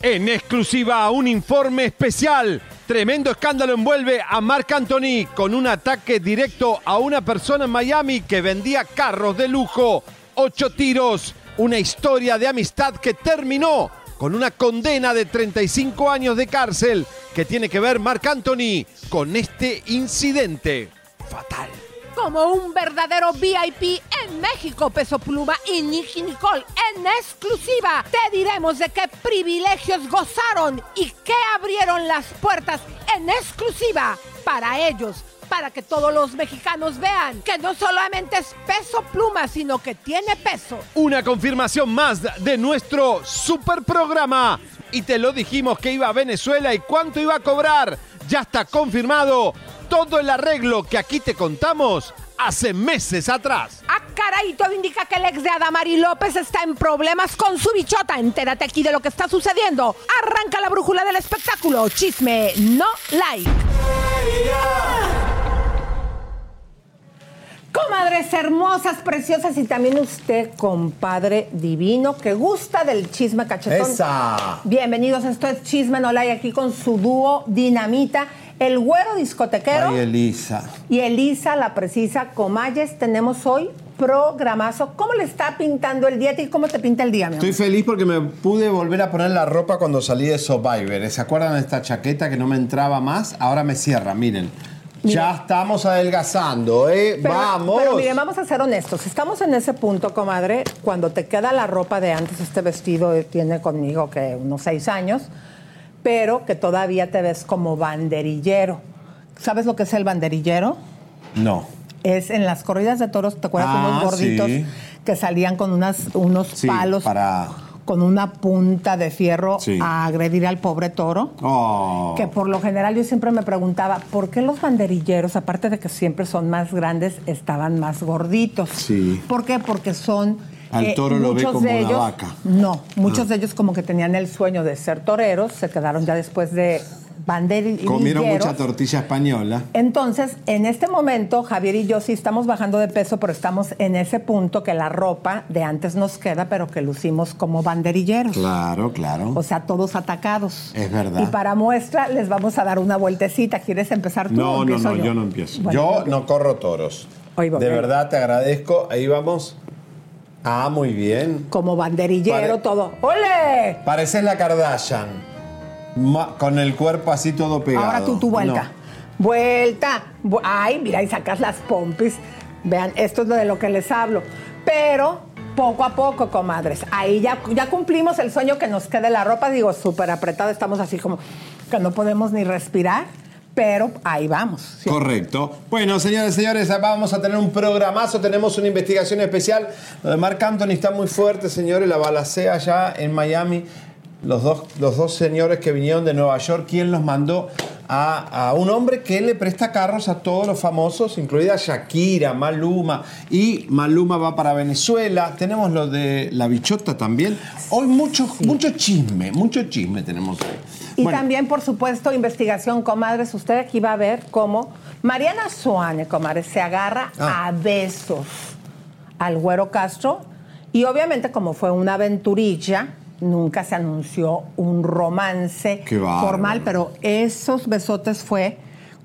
En exclusiva, un informe especial. Tremendo escándalo envuelve a Marc Anthony con un ataque directo a una persona en Miami que vendía carros de lujo. Ocho tiros. Una historia de amistad que terminó con una condena de 35 años de cárcel que tiene que ver Marc Anthony con este incidente. Fatal. Como un verdadero VIP en México, Peso Pluma y Nicky Nicole. En exclusiva te diremos de qué privilegios gozaron y qué abrieron las puertas en exclusiva para ellos. Para que todos los mexicanos vean que no solamente es peso pluma, sino que tiene peso. Una confirmación más de nuestro super programa. Y te lo dijimos que iba a Venezuela y cuánto iba a cobrar. Ya está confirmado todo el arreglo que aquí te contamos hace meses atrás. Ah, caray, todo indica que el ex de Adamari López está en problemas con su bichota. Entérate aquí de lo que está sucediendo. Arranca la brújula del espectáculo. Chisme, no like. Comadres hermosas, preciosas y también usted, compadre divino, que gusta del chisme cachetón. Esa. Bienvenidos, esto es Chisme No Like aquí con su dúo Dinamita, el güero discotequero Ay, Elisa. y Elisa, la precisa Comayes. Tenemos hoy programazo. ¿Cómo le está pintando el día? ¿Y cómo te pinta el día, mi amor? Estoy feliz porque me pude volver a poner la ropa cuando salí de Survivor. ¿Se acuerdan de esta chaqueta que no me entraba más? Ahora me cierra, miren. Ya estamos adelgazando, ¿eh? Pero- Vamos. Pero miren, vamos a ser honestos. Estamos en ese punto, comadre, cuando te queda la ropa de antes, este vestido tiene conmigo que unos seis años, pero que todavía te ves como banderillero. ¿Sabes lo que es el banderillero? No. Es en las corridas de toros, ¿te acuerdas? Ah, unos gorditos sí. que salían con unas, unos Sí, palos para- con una punta de fierro Sí. a agredir al pobre toro. Oh. Que por lo general yo siempre me preguntaba, ¿por qué los banderilleros, aparte de que siempre son más grandes, estaban más gorditos? Sí. ¿Por qué? Porque son... Al toro lo ve como de una ellos, vaca. Ah. No, muchos de ellos como que tenían el sueño de ser toreros, se quedaron ya después de Comieron mucha tortilla española. Entonces, en este momento, Javier y yo sí estamos bajando de peso, pero estamos en ese punto que la ropa de antes nos queda, pero que lucimos como banderilleros. Claro, claro. O sea, todos atacados. Es verdad. Y para muestra les vamos a dar una vueltecita. ¿Quieres empezar tú o no, no, no, yo? no empiezo. Bueno, yo no corro toros. De verdad te agradezco. Ahí vamos. Ah, muy bien. Como banderillero, Pare- todo. ¡Ole! Pareces la Kardashian. Ma- con el cuerpo así todo pegado. Ahora tú tu vuelta. No. Vuelta. Ay, mira, y sacas las pompis. Vean, esto es de lo que les hablo. Pero poco a poco, comadres. Ahí ya, ya cumplimos el sueño que nos quede la ropa. Digo, súper apretada. Estamos así como que no podemos ni respirar. pero ahí vamos. ¿sí? Correcto. Bueno, señores señores, vamos a tener un programazo. Tenemos una investigación especial. Lo de Marc Anthony está muy fuerte, señores. La balacea allá en Miami. Los dos, los dos señores que vinieron de Nueva York, ¿quién los mandó? A, a un hombre que le presta carros a todos los famosos, incluida Shakira, Maluma. Y Maluma va para Venezuela. Tenemos lo de la bichota también. Hoy mucho, mucho chisme, mucho chisme tenemos hoy. Y Bueno, también, por supuesto, investigación, comadres. Usted aquí va a ver cómo Mariana Suárez, comadres, se agarra Ah. a besos al Güero Castro. Y obviamente, como fue una aventurilla, nunca se anunció un romance formal, pero esos besotes fue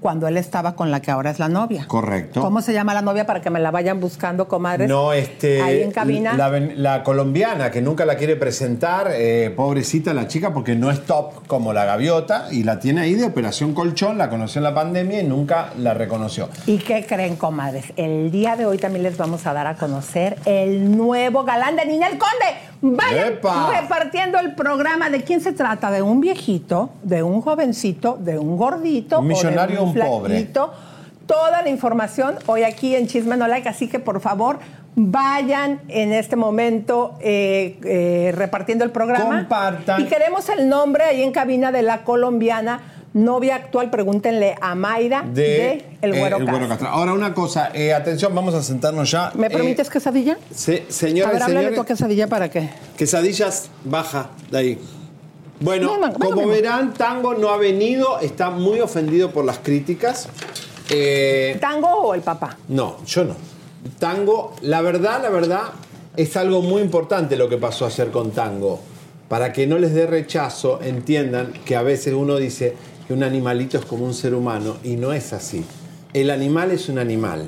cuando él estaba con la que ahora es la novia. Correcto. ¿Cómo se llama la novia para que me la vayan buscando, comadres? No, este. Ahí en cabina. La colombiana que nunca la quiere presentar, eh, pobrecita la chica, porque no es top como la gaviota y la tiene ahí de operación colchón, la conoció en la pandemia y nunca la reconoció. ¿Y qué creen, comadres? El día de hoy también les vamos a dar a conocer el nuevo galán de Ninel Conde. Vayan ¡Epa! repartiendo el programa. ¿De quién se trata? ¿De un viejito, de un jovencito, de un gordito? Un millonario o de un pobre? flaquito? Toda la información hoy aquí en Chisme No Like, así que por favor vayan en este momento eh, eh, repartiendo el programa. Compartan. Y queremos el nombre ahí en cabina de la colombiana novia actual. Pregúntenle a Mayra de, De, El eh, Güero El Güero Castro. Ahora una cosa, eh, atención, vamos a sentarnos ya. ¿Me Eh, permites quesadilla? se- A señoras ver, háblale señores, tú a quesadilla para qué. quesadillas, baja de ahí. Bueno, como verán, Tango no ha venido, está muy ofendido por las críticas. Eh, ¿Tango o el papá? No, yo no. Tango, la verdad, la verdad, es algo muy importante lo que pasó ayer con Tango. Para que no les dé rechazo, entiendan que a veces uno dice un animalito es como un ser humano y no es así. El animal es un animal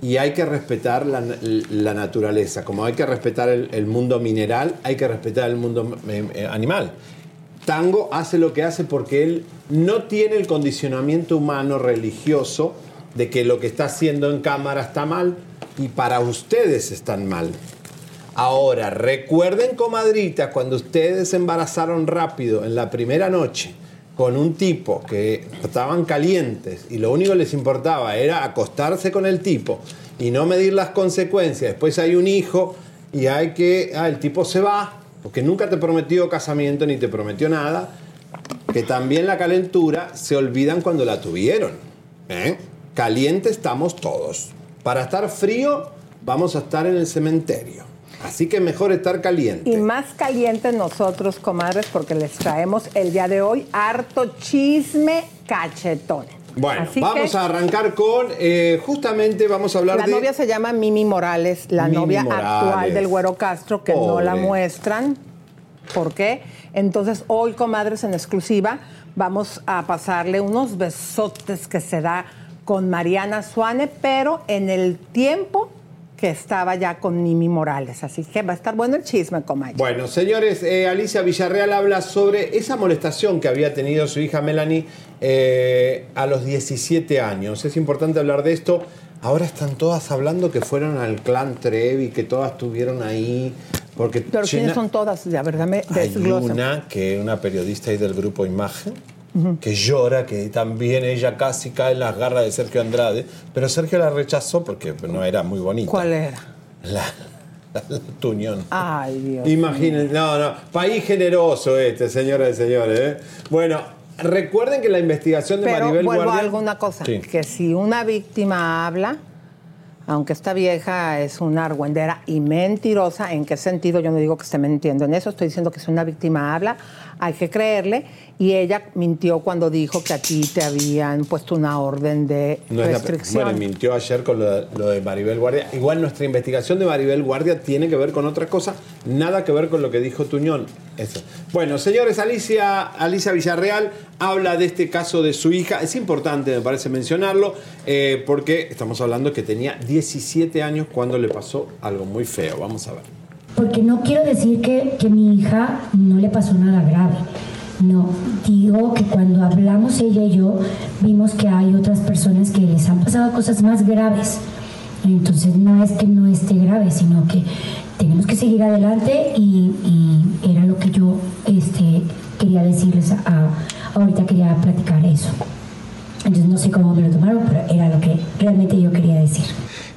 y hay que respetar la, naturaleza. Como hay que respetar el, mundo mineral, hay que respetar el mundo eh, eh, animal. Tango hace lo que hace porque él no tiene el condicionamiento humano religioso de que lo que está haciendo en cámara está mal y para ustedes están mal. Ahora, recuerden, comadritas, cuando ustedes embarazaron rápido en la primera noche con un tipo que estaban calientes y lo único que les importaba era acostarse con el tipo y no medir las consecuencias. Después hay un hijo y hay que, ah, el tipo se va porque nunca te prometió casamiento ni te prometió nada. Que también la calentura se olvidan cuando la tuvieron. ¿eh? Caliente estamos todos. Para estar frío, vamos a estar en el cementerio. Así que mejor estar caliente. Y más calientes nosotros, comadres, porque les traemos el día de hoy harto chisme cachetón. Bueno, Así vamos a arrancar con, eh, justamente vamos a hablar La de... novia se llama Mimi Morales, la Mimi novia Morales. actual del Güero Castro, que no la muestran. ¿Por qué? Entonces, hoy, comadres, en exclusiva, vamos a pasarle unos besotes que se da con Mariana Suane, pero en el tiempo que estaba ya con Mimi Morales. Así que va a estar bueno el chisme, comadre. Bueno, señores, eh, Alicia Villarreal habla sobre esa molestación que había tenido su hija Melanie eh, a los 17 años. Es importante hablar de esto. Ahora están todas hablando que fueron al clan Trevi, que todas estuvieron ahí. Porque Pero Chena- ¿quiénes son todas? Ya, ¿verdad? Me Hay una que una periodista ahí del grupo Imagen que llora, que también ella casi cae en las garras de Sergio Andrade, pero Sergio la rechazó porque no era muy bonita. ¿Cuál era? La, la, la Tuñón. Ay, Dios. Imagínense, no, no, país generoso este, señoras y señores. ¿eh? Bueno, recuerden que la investigación de Pero Maribel vuelvo Guardia... a alguna cosa, Sí. que si una víctima habla, aunque esta vieja es una argüendera y mentirosa, ¿en qué sentido? Yo no digo que esté mintiendo en eso, estoy diciendo que si una víctima habla, hay que creerle. Y ella mintió cuando dijo que a ti te habían puesto una orden de No la- restricción. bueno, mintió ayer con lo de, lo de Maribel Guardia. Igual nuestra investigación de Maribel Guardia tiene que ver con otra cosa, nada que ver con lo que dijo Tuñón. Eso. Bueno, señores, Alicia, Alicia Villarreal habla de este caso de su hija. Es importante, me parece, mencionarlo, eh, porque estamos hablando que tenía 17 años cuando le pasó algo muy feo. Vamos a ver. Porque no quiero decir que, que mi hija no le pasó nada grave. No, digo que cuando hablamos ella y yo, vimos que hay otras personas que les han pasado cosas más graves. Entonces no es que no esté grave, sino que tenemos que seguir adelante y, era lo que yo este, quería decirles. A, ahorita quería platicar eso. Entonces no sé cómo me lo tomaron, pero era lo que realmente yo quería decir.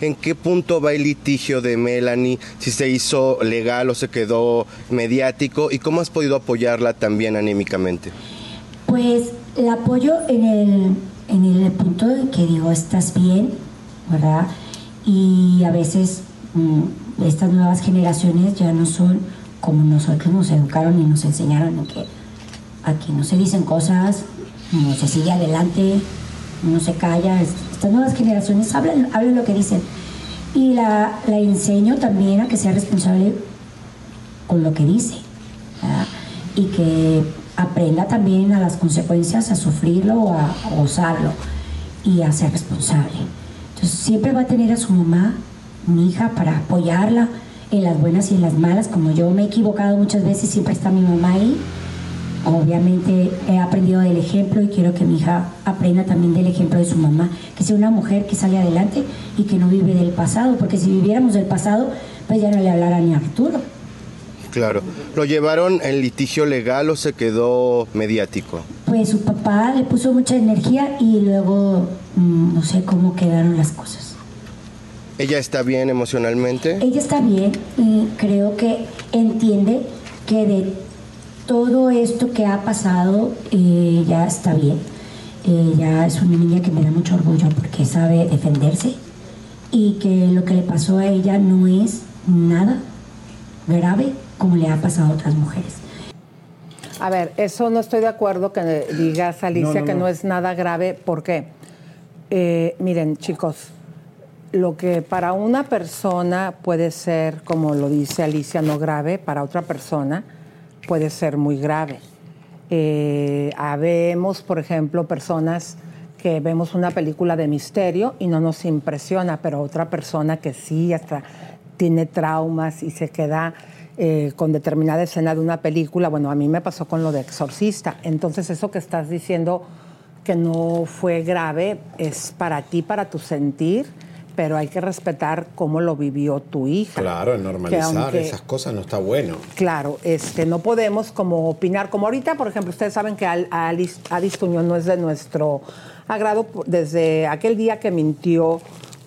¿En qué punto va el litigio de Melanie? Si se hizo legal o se quedó mediático y cómo has podido apoyarla también anímicamente. Pues la apoyo en el, en el punto de que digo, estás bien, ¿verdad? Y a veces mm, estas nuevas generaciones ya no son como nosotros nos educaron y nos enseñaron en que aquí no se dicen cosas, no se sigue adelante, no se calla. Estas nuevas generaciones hablan, hablan lo que dicen. Y la, la enseño también a que sea responsable con lo que dice. Y que aprenda también a las consecuencias, a sufrirlo o a, a usarlo y a ser responsable. Entonces siempre va a tener a su mamá, mi hija, para apoyarla en las buenas y en las malas. Como yo me he equivocado muchas veces, siempre está mi mamá ahí. Obviamente he aprendido del ejemplo y quiero que mi hija aprenda también del ejemplo de su mamá, que sea una mujer que sale adelante y que no vive del pasado, porque si viviéramos del pasado, pues ya no le hablara ni a Arturo. Claro. ¿Lo llevaron en litigio legal o se quedó mediático? Pues su papá le puso mucha energía y luego mm, no sé cómo quedaron las cosas. ¿Ella está bien emocionalmente? Ella está bien y creo que entiende que de todo esto que ha pasado, eh, ya está bien. Ella es una niña que me da mucho orgullo porque sabe defenderse y que lo que le pasó a ella no es nada grave como le ha pasado a otras mujeres. A ver, eso no estoy de acuerdo que digas, Alicia, No, no, que no. no es nada grave. ¿Por qué? Eh, miren, chicos, lo que para una persona puede ser, como lo dice Alicia, no grave, para otra persona puede ser muy grave. Eh, habemos, por ejemplo, personas que vemos una película de misterio y no nos impresiona, pero otra persona que sí hasta tiene traumas y se queda eh, con determinada escena de una película. Bueno, a mí me pasó con lo de Exorcista. Entonces, eso que estás diciendo que no fue grave es para ti, para tu sentir, pero hay que respetar cómo lo vivió tu hija. Claro, normalizar aunque- esas cosas no está bueno. Claro, este, no podemos como opinar, como ahorita, por ejemplo, ustedes saben que Al- Alice, Alice Tuñón no es de nuestro agrado desde aquel día que mintió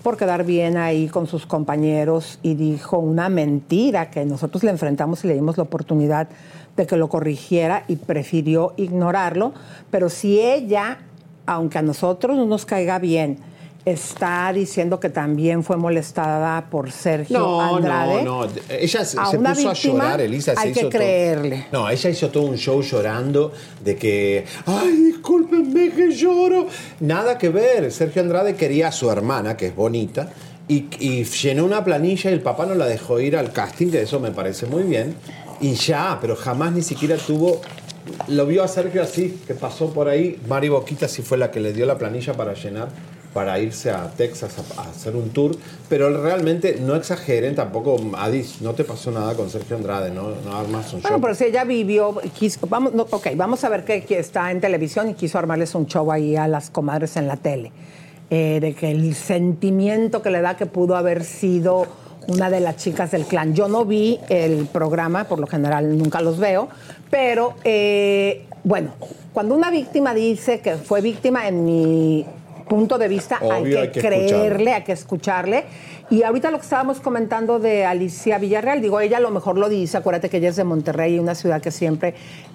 por quedar bien ahí con sus compañeros y dijo una mentira que nosotros le enfrentamos y le dimos la oportunidad de que lo corrigiera y prefirió ignorarlo, pero si ella, aunque a nosotros no nos caiga bien, está diciendo que también fue molestada por Sergio No, Andrade. no, no. Ella se, A se una puso víctima a llorar, Elisa. se hay que hizo todo- creerle. No, ella hizo todo un show llorando de que, ay, discúlpenme que lloro. Nada que ver. Sergio Andrade quería a su hermana, que es bonita, y, y llenó una planilla y el papá no la dejó ir al casting, que eso me parece muy bien. Y ya, pero jamás ni siquiera tuvo. Lo vio a Sergio así, que pasó por ahí. Mari Boquita sí fue la que le dio la planilla para llenar para irse a Texas a, a hacer un tour, pero realmente no exageren tampoco, Adis, no te pasó nada con Sergio Andrade, no, no armas un Bueno, show. pero si ella vivió, quiso, vamos, no, ok, vamos a ver que, que está en televisión y quiso armarles un show ahí a las comadres en la tele. Eh, de que el sentimiento que le da que pudo haber sido una de las chicas del clan. Yo no vi el programa, por lo general nunca los veo, pero eh, bueno, cuando una víctima dice que fue víctima, en mi punto de vista, hay que, hay que creerle, escucharlo. hay que escucharle. Y ahorita lo que estábamos comentando de Alicia Villarreal, digo, ella a lo mejor lo dice, acuérdate que ella es de Monterrey, una ciudad que siempre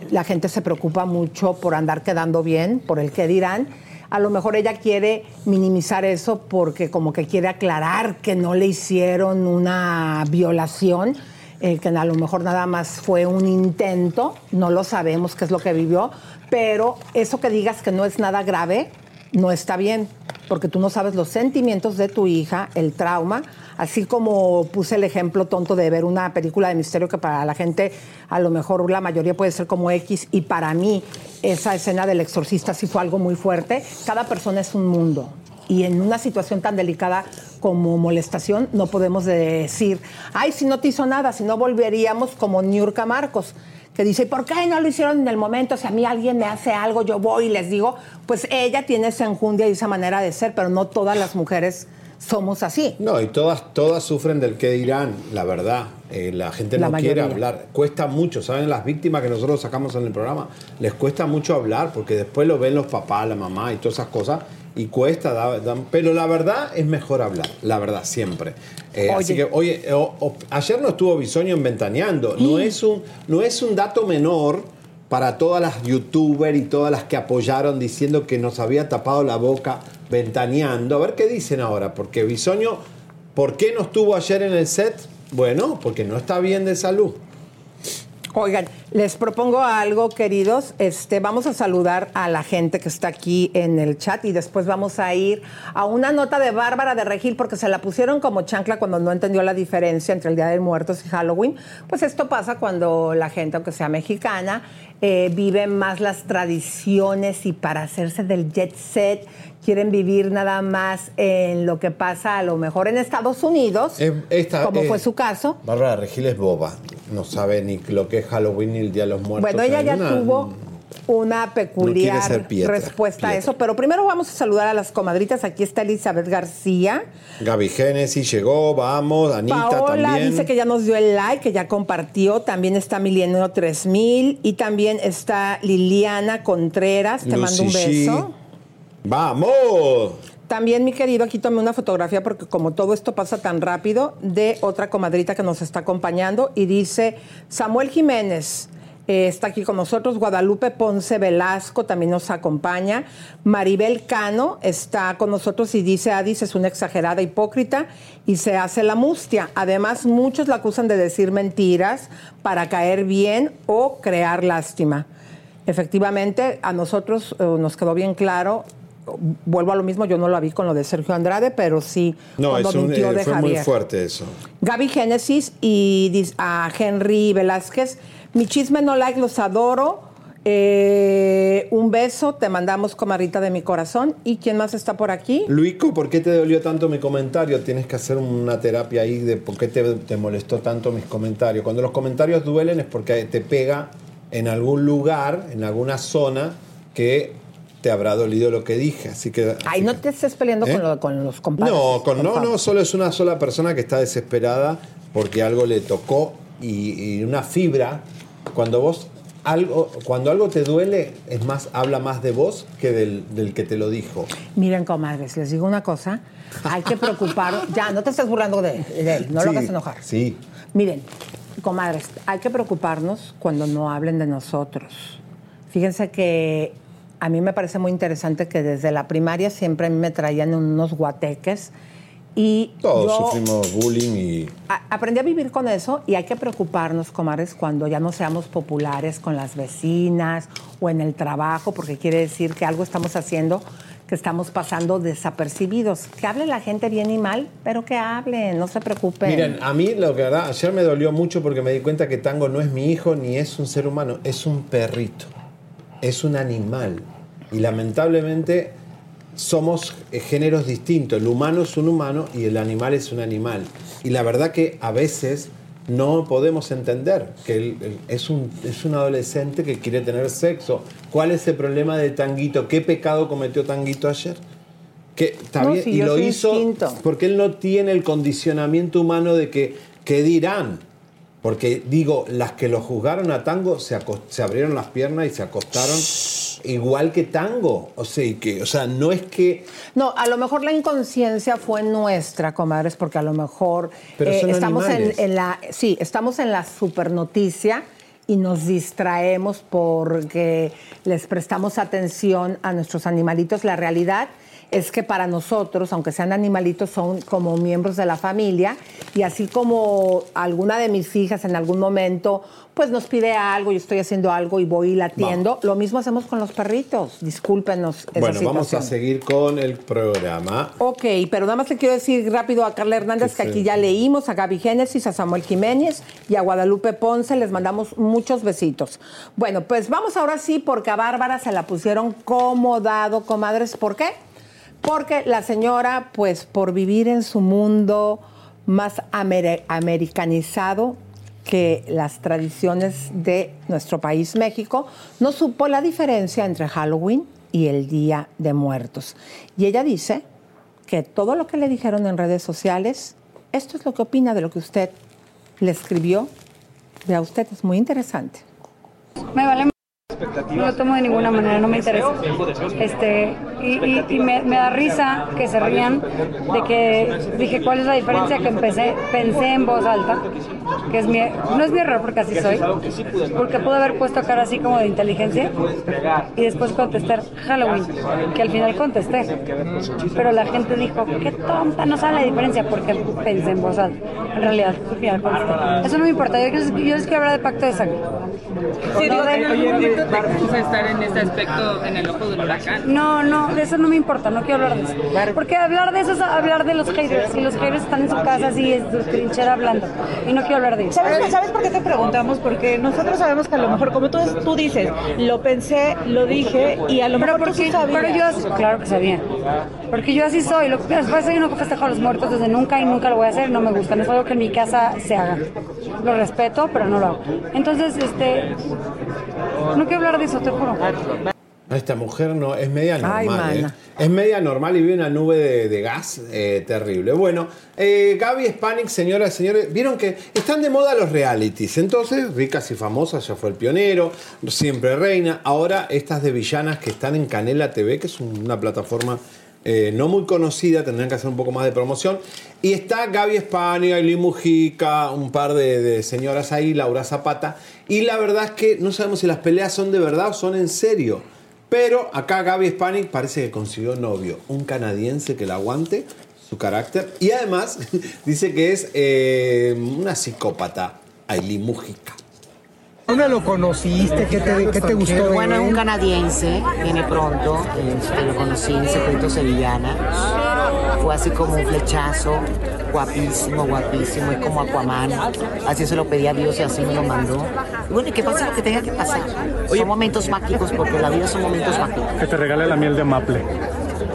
la gente se preocupa mucho por andar quedando bien, por el qué dirán. A lo mejor ella quiere minimizar eso porque como que quiere aclarar que no le hicieron una violación, eh, que a lo mejor nada más fue un intento, no lo sabemos qué es lo que vivió, pero eso que digas que no es nada grave, no está bien, porque tú no sabes los sentimientos de tu hija, el trauma, así como puse el ejemplo tonto de ver una película de misterio que para la gente a lo mejor la mayoría puede ser como X y para mí esa escena del exorcista sí fue algo muy fuerte. Cada persona es un mundo y en una situación tan delicada como molestación no podemos decir, ay, si no te hizo nada, si no volveríamos como Niurka Marcos que dice, ¿por qué no lo hicieron en el momento? Si a mí alguien me hace algo, yo voy y les digo, pues ella tiene esa enjundia y esa manera de ser, pero no todas las mujeres somos así. No, y todas, todas sufren del qué dirán, la verdad. Eh, la gente La no quiere hablar. Cuesta mucho, ¿saben? Las víctimas que nosotros sacamos en el programa, les cuesta mucho hablar porque después lo ven los papás, la mamá y todas esas cosas. Y cuesta, da- da- pero la verdad es mejor hablar, la verdad, siempre. Eh, así Oye. que, oye, o- o- ayer no estuvo Bisoño en Ventaneando. No, es un, no es un dato menor para todas las youtubers y todas las que apoyaron diciendo que nos había tapado la boca ventaneando. A ver qué dicen ahora, porque Bisoño, ¿por qué no estuvo ayer en el set? Bueno, porque no está bien de salud. Oigan, les propongo algo, queridos. Este, vamos a saludar a la gente que está aquí en el chat y después vamos a ir a una nota de Bárbara de Regil porque se la pusieron como chancla cuando no entendió la diferencia entre el Día de Muertos y Halloween. Pues esto pasa cuando la gente, aunque sea mexicana, eh, vive más las tradiciones y para hacerse del jet set quieren vivir nada más en lo que pasa a lo mejor en Estados Unidos, Eh, esta- como eh, fue su caso. Bárbara Regil es boba. No sabe ni lo que es Halloween ni el Día de los Muertos. Bueno, ella ya una- tuvo una peculiar Pietra, respuesta a eso, pero primero vamos a saludar a las comadritas. Aquí está Elizabeth García. Gaby Génesis llegó, vamos, Anita Paola también. dice que ya nos dio el like, que ya compartió. También está Milenio 3000 y también está Liliana Contreras. Te mando un beso. ¡Vamos! También, mi querido, aquí tomé una fotografía porque como todo esto pasa tan rápido, de otra comadrita que nos está acompañando y dice Samuel Jiménez. Eh, está aquí con nosotros, Guadalupe Ponce Velasco también nos acompaña, Maribel Cano está con nosotros y dice, Adis es una exagerada hipócrita y se hace la mustia. Además, muchos la acusan de decir mentiras para caer bien o crear lástima. Efectivamente, a nosotros eh, nos quedó bien claro. Vuelvo a lo mismo, yo no lo vi con lo de Sergio Andrade, pero sí No, cuando es un- mintió eh, de fue muy fuerte eso. Gaby Génesis y a Henry Velázquez. Mi chisme no like, los adoro. Eh, un beso, te mandamos comarrita de mi corazón. ¿Y quién más está por aquí? Luico, ¿por qué te dolió tanto mi comentario? Tienes que hacer una terapia ahí de por qué te, te molestó tanto mis comentarios. Cuando los comentarios duelen es porque te pega en algún lugar, en alguna zona que te habrá dolido lo que dije. Así que. Ay, no te estés peleando ¿Eh? con, lo- con los compadres. No, con, no, no, solo es una sola persona que está desesperada porque algo le tocó y, y una fibra. Cuando vos algo, cuando algo te duele, es más, habla más de vos que del, del que te lo dijo. Miren, comadres, les digo una cosa. Hay que preocupar. ya, no te estés burlando de, de él, no lo Sí, hagas enojar. Sí. Miren, comadres, hay que preocuparnos cuando no hablen de nosotros. Fíjense que a mí me parece muy interesante que desde la primaria siempre a mí me traían unos guateques y Todos yo sufrimos bullying y. a- aprendí a vivir con eso y hay que preocuparnos, comadres, cuando ya no seamos populares con las vecinas o en el trabajo, porque quiere decir que algo estamos haciendo que estamos pasando desapercibidos. Que hable la gente bien y mal, pero que hablen, no se preocupen. Miren, a mí lo que verdad, ayer me dolió mucho porque me di cuenta que Tango no es mi hijo ni es un ser humano, es un perrito, es un animal. Y lamentablemente somos eh, géneros distintos. El humano es un humano y el animal es un animal. Y la verdad que a veces no podemos entender que él- él es, un, es un adolescente que quiere tener sexo. ¿Cuál es el problema de Tanguito? ¿Qué pecado cometió Tanguito ayer? Que, No, y lo hizo instinto. porque él no tiene el condicionamiento humano de que, ¿qué dirán? Porque digo, las que lo juzgaron a Tango se, se abrieron las piernas y se acostaron igual que Tango. O sea, que, o sea, no es que... No, a lo mejor la inconsciencia fue nuestra, comadres, porque a lo mejor eh, Pero son estamos en, en la, sí, estamos en la supernoticia y nos distraemos porque les prestamos atención a nuestros animalitos. La realidad es que para nosotros, aunque sean animalitos, son como miembros de la familia y así como alguna de mis hijas en algún momento pues nos pide algo, yo estoy haciendo algo y voy y la atiendo, lo mismo hacemos con los perritos. Discúlpenos esa bueno, vamos a seguir con el programa. Ok, pero nada más le quiero decir rápido a Carla Hernández ¿Qué que aquí ya leímos, a Gaby Génesis, a Samuel Jiménez y a Guadalupe Ponce, les mandamos muchos besitos. Bueno, pues vamos ahora sí, porque a Bárbara se la pusieron como dado, comadres. ¿Por qué? Porque la señora, pues por vivir en su mundo más amer- americanizado que las tradiciones de nuestro país, México, no supo la diferencia entre Halloween y el Día de Muertos. Y ella dice que todo lo que le dijeron en redes sociales, esto es lo que opina de lo que usted le escribió. Vea usted, es muy interesante. Me vale no lo tomo de ninguna manera, no me interesa. Este, y, y- y me, me da risa que se rían de que dije cuál es la diferencia que empecé, pensé en voz alta, que es mi, no es mi error porque así soy, porque pude haber puesto cara así como de inteligencia y después contestar Halloween, que al final contesté. Pero la gente dijo, qué tonta, no sabe la diferencia porque pensé en voz alta. En realidad, al final contesté. Eso no me importa, yo, les- yo les quiero hablar de pacto de sangre. Sí, No digo, de- en algún momento te estar en este aspecto en el ojo del huracán. No, no, de eso no me importa, no quiero hablar de eso. Porque hablar de eso es hablar de los haters. Y los haters están en su casa así, en su trinchera hablando. Y no quiero hablar de eso. ¿Sabes, ¿Sabes por qué te preguntamos? Porque nosotros sabemos que a lo mejor, como tú, tú dices, lo pensé, lo dije y a lo Pero, mejor tú porque, sabías. pero yo, así- claro que sabía. Porque yo así soy. Lo que pasa yo no festejo a los muertos desde nunca y nunca lo voy a hacer. No me gusta. No es algo que en mi casa se haga. Lo respeto, pero no lo hago. Entonces, este. No quiero hablar de eso, te juro. Esta mujer no es media Ay, normal. ¿eh? Es media normal y vive una nube de, de gas eh, terrible. Bueno, eh, Gaby Spanik, señoras y señores, vieron que están de moda los realities. Entonces, ricas y famosas, ya fue el pionero, siempre reina. Ahora estas de villanas que están en Canela TV, que es un- una plataforma eh, no muy conocida, tendrían que hacer un poco más de promoción. Y está Gaby España, Aileen Mujica, un par de, de señoras ahí, Laura Zapata. Y la verdad es que no sabemos si las peleas son de verdad o son en serio. Pero acá Gaby Spanik parece que consiguió novio, un canadiense que la aguante, su carácter. Y además dice que es eh, una psicópata, Aileen Mujica. ¿Dónde lo conociste? ¿Qué te, qué te gustó de Bueno, es un canadiense, viene pronto, este, lo conocí en Secreto Sevillana. Fue así como un flechazo, guapísimo, guapísimo, es como Aquaman. Así se lo pedí a Dios y así me lo mandó. Y bueno, y que pase lo que tenga que pasar. Son momentos mágicos, porque la vida son momentos mágicos. Que te regale la miel de Maple.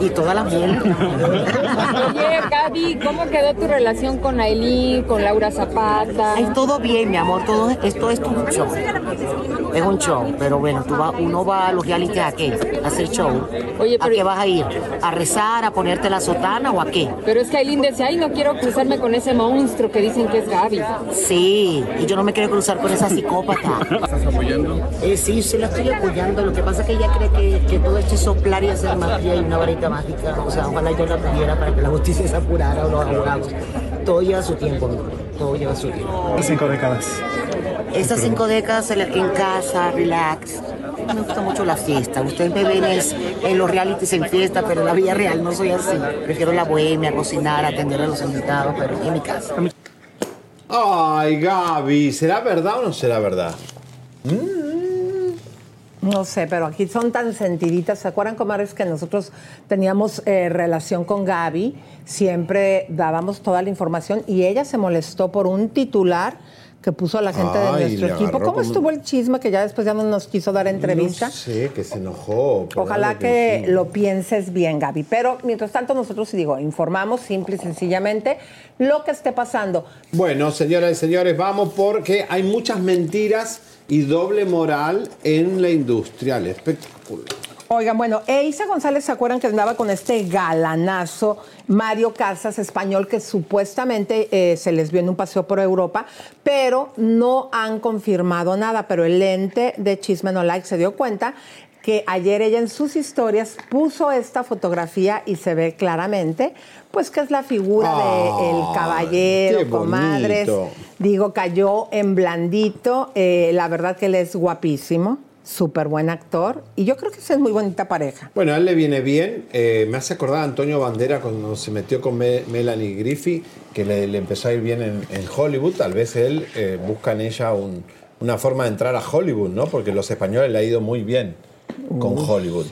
Y toda la miel. Oye, Gaby, ¿cómo quedó tu relación con Aileen, con Laura Zapata? Ay, todo bien, mi amor, todo esto, es un show. Es un show, pero bueno, tú va, uno va a los reality a qué? A hacer show. Oye, ¿A pero- qué vas a ir? ¿A rezar, a ponerte la sotana o a qué? Pero es que Aileen decía, ay, no quiero cruzarme con ese monstruo que dicen que es Gaby. Sí, y yo no me quiero cruzar con esa psicópata. ¿Estás apoyando? Eh, sí, sí la estoy apoyando. Lo que pasa es que ella cree que, que todo esto es soplar y hacer magia y una varita mágica. O sea, ojalá yo la tuviera para que la justicia se apurara o los abogados. Todo lleva su tiempo, mi amor. Todo lleva su tiempo. Cinco décadas. Estas cinco décadas en, casa, relax. Me gusta mucho la fiesta. Ustedes me ven es- en los realities en fiesta, pero en la vida real no soy así. Prefiero la bohemia, cocinar, atender a los invitados, pero en mi casa. Ay, Gaby, ¿será verdad o no será verdad? No sé, pero aquí son tan sentiditas. ¿Se acuerdan, comadres, que nosotros teníamos eh, relación con Gaby? Siempre dábamos toda la información y ella se molestó por un titular que puso la gente Ay, de nuestro equipo. ¿Cómo como- estuvo el chisme que ya después ya no nos quiso dar entrevista? No sé, que se enojó. Ojalá que dijimos. lo pienses bien, Gaby. Pero mientras tanto, nosotros, digo, informamos simple y sencillamente lo que esté pasando. Bueno, señoras y señores, vamos porque hay muchas mentiras y doble moral en la industria del espectáculo. Oigan, bueno, e Isa González, ¿se acuerdan que andaba con este galanazo Mario Casas, español, que supuestamente eh, se les vio en un paseo por Europa, pero no han confirmado nada. Pero el ente de Chisme No Like se dio cuenta que ayer ella en sus historias puso esta fotografía y se ve claramente, pues que es la figura Ay, del caballero, comadres. Digo, cayó en blandito. eh, la verdad que él es guapísimo, súper buen actor. Y yo creo que esa es muy bonita pareja. Bueno, a él le viene bien. eh, me hace acordar a Antonio Bandera cuando se metió con Me- Melanie Griffith, que le, le empezó a ir bien en, en Hollywood. Tal vez él eh, busca en ella un- una forma de entrar a Hollywood, ¿no? Porque los españoles le ha ido muy bien con Hollywood.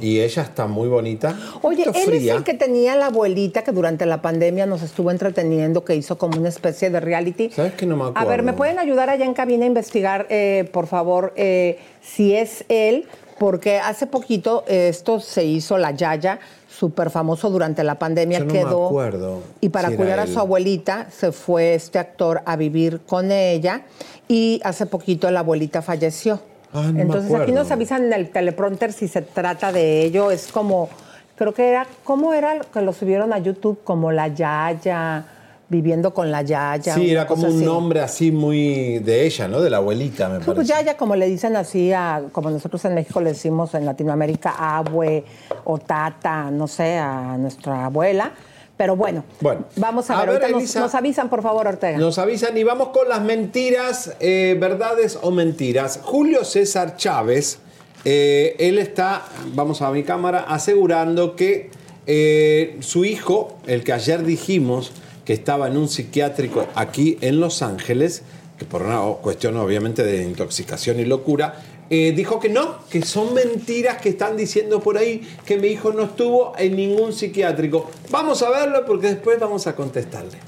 Y ella está muy bonita. Oye, él es el que tenía la abuelita que durante la pandemia nos estuvo entreteniendo, que hizo como una especie de reality. ¿Sabes que no me acuerdo? A ver, ¿me pueden ayudar allá en cabina a investigar, eh, por favor, eh, si es él? Porque hace poquito eh, esto se hizo la Yaya, súper famoso durante la pandemia, Yo no me quedó. acuerdo Y para si cuidar a su abuelita se fue este actor a vivir con ella y hace poquito la abuelita falleció. Ah, no Entonces aquí nos avisan en el teleprompter si se trata de ello. Es como creo que era, ¿cómo era que lo subieron a YouTube? Como la Yaya, viviendo con la Yaya. Sí, era como un así. nombre así muy de ella, ¿no? De la abuelita, me Pues parece. Yaya, como le dicen así, a, como nosotros en México le decimos en Latinoamérica, abue o tata, no sé, a nuestra abuela. Pero bueno, Bueno, vamos a, a ver, nos, avisan, por favor, Ortega. Nos avisan y vamos con las mentiras, eh, verdades o mentiras. Julio César Chávez, eh, él está, vamos a mi cámara, asegurando que eh, su hijo, el que ayer dijimos que estaba en un psiquiátrico aquí en Los Ángeles, que por una cuestión obviamente de intoxicación y locura, eh, dijo que no, que son mentiras que están diciendo por ahí que mi hijo no estuvo en ningún psiquiátrico. Vamos a verlo porque después vamos a contestarle.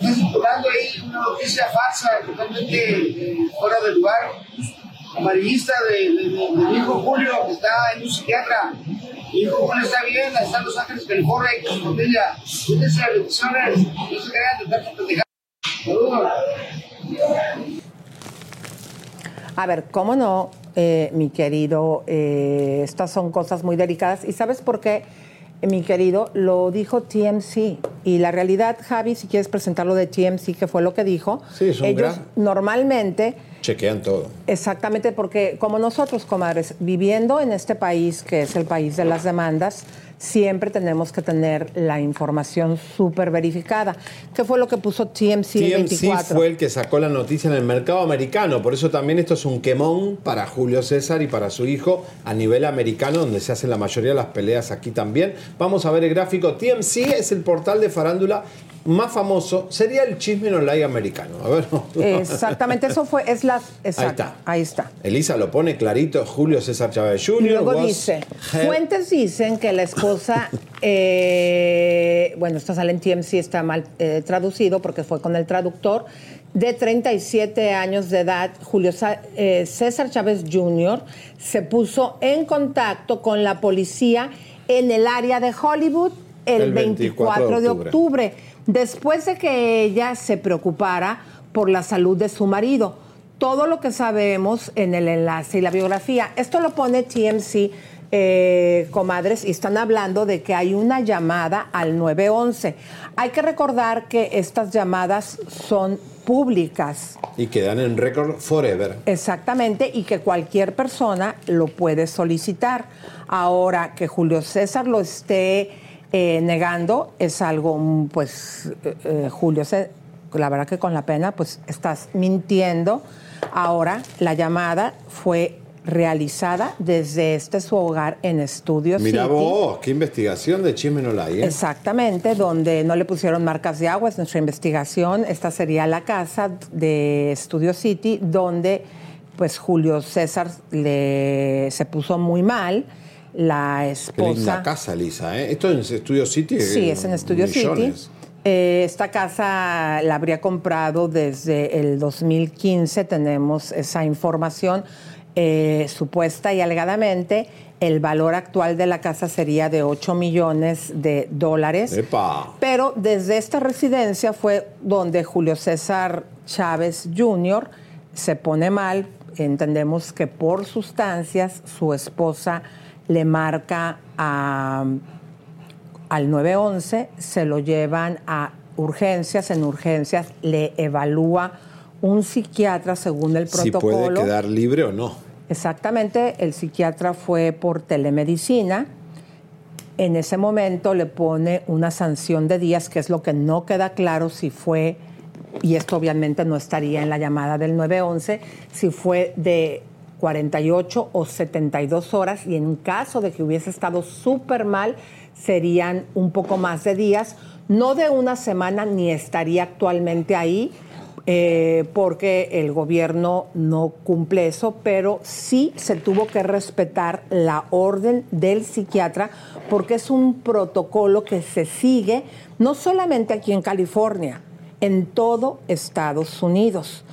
Circulando ahí una noticia falsa, totalmente fuera de lugar, amarillista de, de- de- de mi hijo Julio, que está en un psiquiatra. Mi hijo Julio está bien, está en Los Ángeles, California, y con su familia. Cuídense, bendiciones, no se crean de tanto. Saludos. A ver, ¿cómo no, eh, mi querido? Eh, estas son cosas muy delicadas. ¿Y sabes por qué, mi querido? Lo dijo TMC. Y la realidad, Javi, si quieres presentar lo de TMC, que fue lo que dijo, Sí, es un ellos gran- normalmente Chequean todo. Exactamente, porque como nosotros, comadres, viviendo en este país, que es el país de las demandas, siempre tenemos que tener la información súper verificada. ¿Qué fue lo que puso TMC, el TMC 24? fue el que sacó la noticia en el mercado americano, por eso también esto es un quemón para Julio César y para su hijo a nivel americano, donde se hacen la mayoría de las peleas aquí también. Vamos a ver el gráfico. TMC es el portal de farándula más famoso, sería el chisme en online americano. A ver. Exactamente, eso fue, es la... Exacto, está. ahí está. Elisa lo pone clarito, Julio César Chávez Jr. Y luego was dice, fuentes dicen que la esposa, eh, bueno, esto sale en TMC, está mal eh, traducido porque fue con el traductor, de 37 años de edad, Julio eh, César Chávez Jr., se puso en contacto con la policía en el área de Hollywood el, El 24, de octubre, después de que ella se preocupara por la salud de su marido todo lo que sabemos en el enlace y la biografía. Esto lo pone TMC, eh, comadres, y están hablando de que hay una llamada al 911. Hay que recordar que estas llamadas son públicas. Y quedan en récord forever. Exactamente, y que cualquier persona lo puede solicitar. Ahora, que Julio César lo esté eh, negando es algo, mm, pues, eh, eh, Julio, Cé- la verdad que con la pena, pues estás mintiendo. Ahora, la llamada fue realizada desde este su hogar en Estudio Mira City. vos, qué investigación de chisme no. ¿eh? Exactamente, donde no le pusieron marcas de agua, es nuestra investigación. Esta sería la casa de Studio City, donde pues Julio César le, se puso muy mal. La Qué linda esposa. casa, Lisa. ¿eh? Esto en Studio City. Sí, eh, es en Studio millones. City. Eh, esta casa la habría comprado desde el 2015, tenemos esa información eh, supuesta y alegadamente. El valor actual de la casa sería de 8 millones de dólares. Epa. Pero desde esta residencia fue donde Julio César Chávez Jr. se pone mal. Entendemos que por sustancias su esposa le marca a, al 911, se lo llevan a urgencias, en urgencias le evalúa un psiquiatra según el Si protocolo. puede quedar libre o no. Exactamente, el psiquiatra fue por telemedicina. En ese momento le pone una sanción de días, que es lo que no queda claro si fue, y esto obviamente no estaría en la llamada del 911, si fue de 48 o 72 horas, y en caso de que hubiese estado súper mal, serían un poco más de días, no de una semana, ni estaría actualmente ahí, eh, porque el gobierno no cumple eso, pero sí se tuvo que respetar la orden del psiquiatra porque es un protocolo que se sigue no solamente aquí en California, en todo Estados Unidos.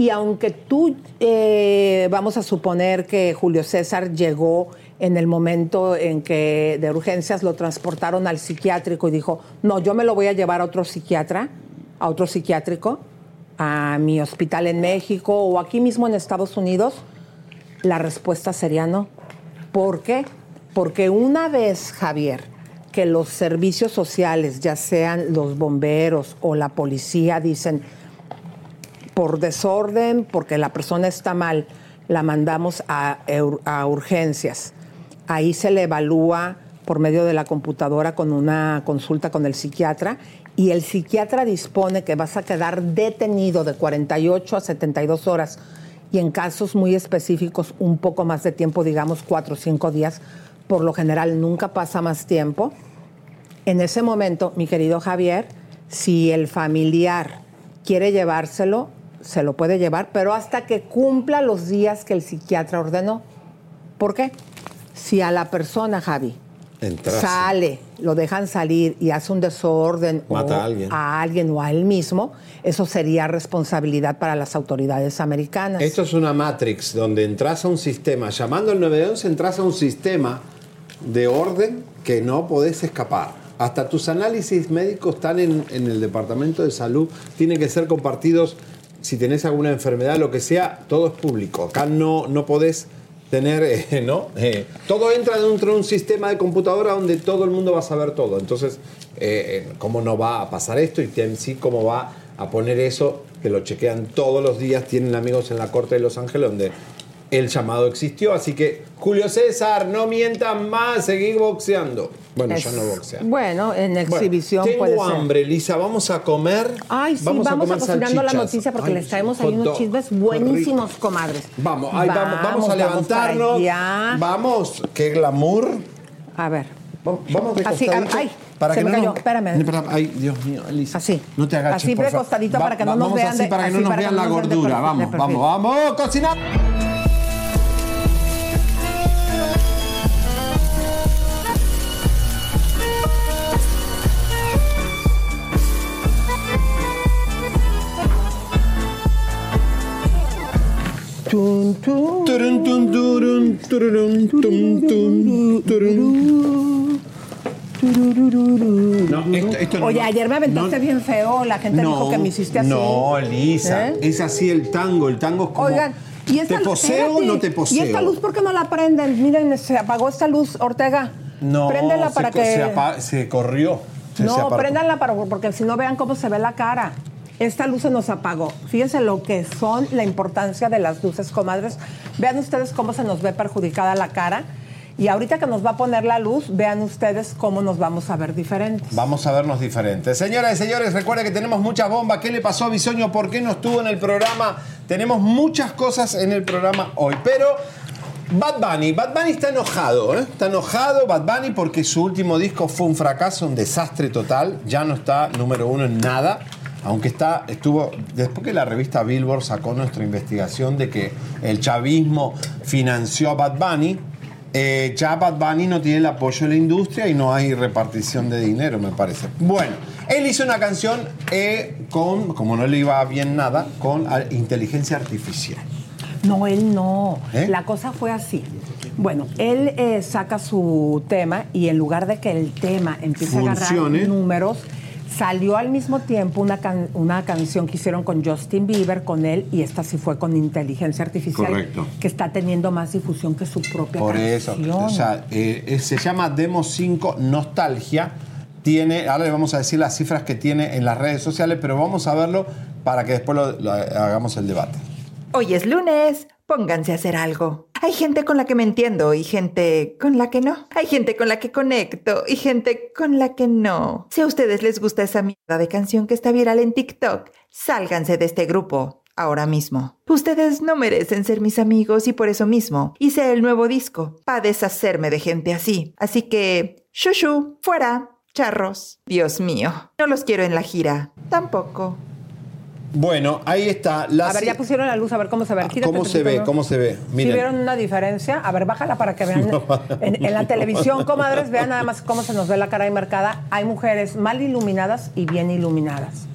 Y aunque tú, eh, vamos a suponer que Julio César llegó en el momento en que de urgencias lo transportaron al psiquiátrico y dijo, no, yo me lo voy a llevar a otro psiquiatra, a otro psiquiátrico, a mi hospital en México o aquí mismo en Estados Unidos, la respuesta sería no. ¿Por qué? Porque una vez, Javier, que los servicios sociales, ya sean los bomberos o la policía, dicen, por desorden, porque la persona está mal, la mandamos a, ur- a urgencias. Ahí se le evalúa por medio de la computadora con una consulta con el psiquiatra y el psiquiatra dispone que vas a quedar detenido de 48 a 72 horas y en casos muy específicos un poco más de tiempo, digamos cuatro o cinco días. Por lo general nunca pasa más tiempo. En ese momento, mi querido Javier, si el familiar quiere llevárselo, se lo puede llevar, pero hasta que cumpla los días que el psiquiatra ordenó. ¿Por qué? Si a la persona, Javi, Entrase. sale, lo dejan salir y hace un desorden Mata o a alguien. a alguien o a él mismo, eso sería responsabilidad para las autoridades americanas. Esto es una Matrix donde entras a un sistema, llamando al 911 entras a un sistema de orden que no podés escapar. Hasta tus análisis médicos están en, en el departamento de salud, tienen que ser compartidos. Si tenés alguna enfermedad, lo que sea, todo es público. Acá no, no podés tener, eh, ¿no? Eh, todo entra dentro de un sistema de computadora donde todo el mundo va a saber todo. Entonces, eh, ¿cómo no va a pasar esto? Y sí, ¿cómo va a poner eso? Que lo chequean todos los días. Tienen amigos en la Corte de Los Ángeles donde el llamado existió. Así que, Julio César, no mientas más, seguí boxeando. Bueno, Es- yo no boxeo. Bueno, en Bueno, exhibición tengo puede ser. hambre, Lisa. Vamos a comer. Ay, sí, vamos, a, cocinando la noticia porque Ay, les traemos ahí unos chismes rico. buenísimos, comadres. Vamos, ahí vamos, vamos a levantarnos. Vamos, qué glamour. A ver. Vamos de Así, ay, para se que me no cayó, nos- espérame. Ay, Dios mío, Elisa. Así. No te agaches, Así por favor. para que no nos vamos vean así para que no nos vean la gordura. Vamos, vamos, vamos, cocinar. No, esto, esto no- Oye, ayer me aventaste no- bien feo. La gente dijo que me hiciste así. No, Elisa, ¿Eh? es así el tango. El tango es como. Oigan, ¿y esta ¿Te poseo o no te poseo? ¿Y esta luz por qué no la prenden? Miren, se apagó esta luz, Ortega. No, Préndela se, para que. se, se corrió. Se- se no, apartó. préndanla para, porque si no vean cómo se ve la cara. Esta luz se nos apagó. Fíjense lo que son la importancia de las luces, comadres. Vean ustedes cómo se nos ve perjudicada la cara. Y ahorita que nos va a poner la luz, vean ustedes cómo nos vamos a ver diferentes. Vamos a vernos diferentes. Señoras y señores, recuerden que tenemos mucha bomba. ¿Qué le pasó a Bisoño? ¿Por qué no estuvo en el programa? Tenemos muchas cosas en el programa hoy. Pero Bad Bunny, Bad Bunny está enojado, ¿eh? Está enojado Bad Bunny porque su último disco fue un fracaso, un desastre total. Ya no está número uno en nada. Aunque está, estuvo, después que la revista Billboard sacó nuestra investigación de que el chavismo financió a Bad Bunny, eh, ya Bad Bunny no tiene el apoyo de la industria y no hay repartición de dinero, me parece. Bueno, él hizo una canción eh, con, como no le iba bien nada, con inteligencia artificial. No, él no. ¿Eh? La cosa fue así. Bueno, él saca su tema y en lugar de que el tema empiece a agarrar números, salió al mismo tiempo una, can- una canción que hicieron con Justin Bieber, con él, y esta sí fue con inteligencia artificial, Correcto. que está teniendo más difusión que su propia Por canción. eso, o sea, eh, eh, se llama Demo 5 Nostalgia. Tiene, ahora le vamos a decir las cifras que tiene en las redes sociales, pero vamos a verlo para que después lo- lo hagamos el debate. Hoy es lunes, pónganse a hacer algo. Hay gente con la que me entiendo y gente con la que no. Hay gente con la que conecto y gente con la que no. Si a ustedes les gusta esa mierda de canción que está viral en TikTok, sálganse de este grupo. Ahora mismo. Ustedes no merecen ser mis amigos y por eso mismo hice el nuevo disco para deshacerme de gente así. Así que, shushu, fuera, charros. Dios mío, no los quiero en la gira. Tampoco. Bueno, ahí está. La A ver, ya pusieron la luz, a ver cómo se ve. Quítate ¿Cómo se ve? ¿Cómo se ve? ¿Sí Miren. vieron una diferencia? A ver, bájala para que vean. En, en la televisión, comadres, vean nada más cómo se nos ve la cara ahí marcada. Hay mujeres mal iluminadas y bien iluminadas.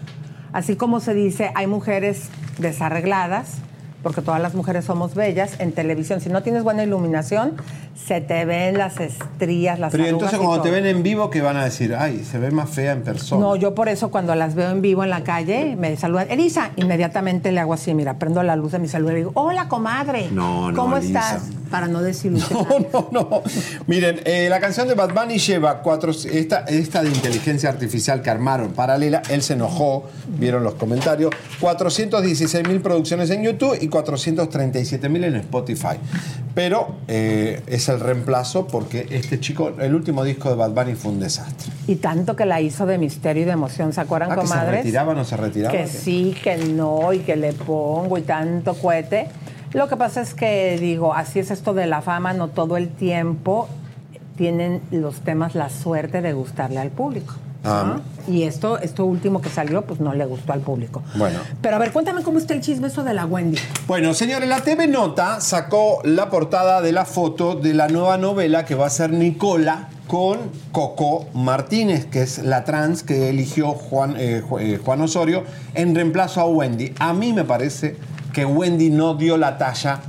Así como se dice, hay mujeres desarregladas, porque todas las mujeres somos bellas. En televisión, si no tienes buena iluminación, se te ven las estrías, las Pero entonces cuando te ven en vivo, ¿qué van a decir? Ay, se ve más fea en persona. No, yo por eso cuando las veo en vivo en la calle, me saludan, Elisa, inmediatamente le hago así, mira, prendo la luz de mi celular y digo, hola, comadre. No, no, ¿Cómo Elisa. estás? para no desilusionar. No, no. Miren, eh, la canción de Bad Bunny lleva cuatro, esta, esta de inteligencia artificial que armaron paralela. Él se enojó, vieron los comentarios. 416 mil producciones en YouTube y 437 mil en Spotify. Pero eh, es el reemplazo porque este chico, el último disco de Bad Bunny fue un desastre. Y tanto que la hizo de misterio y de emoción, ¿se acuerdan, Ah, que se comadres? retiraba o no se retiraba. Que sí, que no, y que le pongo y tanto cohete. Lo que pasa es que, digo, así es esto de la fama, no todo el tiempo tienen los temas la suerte de gustarle al público. Ah, Y esto, esto último que salió, pues no le gustó al público. bueno. Pero a ver, cuéntame cómo está el chisme eso de la Wendy. Bueno, señores, la TV Nota sacó la portada de la foto de la nueva novela que va a ser Nicola con Coco Martínez, que es la trans que eligió Juan, eh, eh, Juan Osorio en reemplazo a Wendy. A mí me parece que Wendy no dio la talla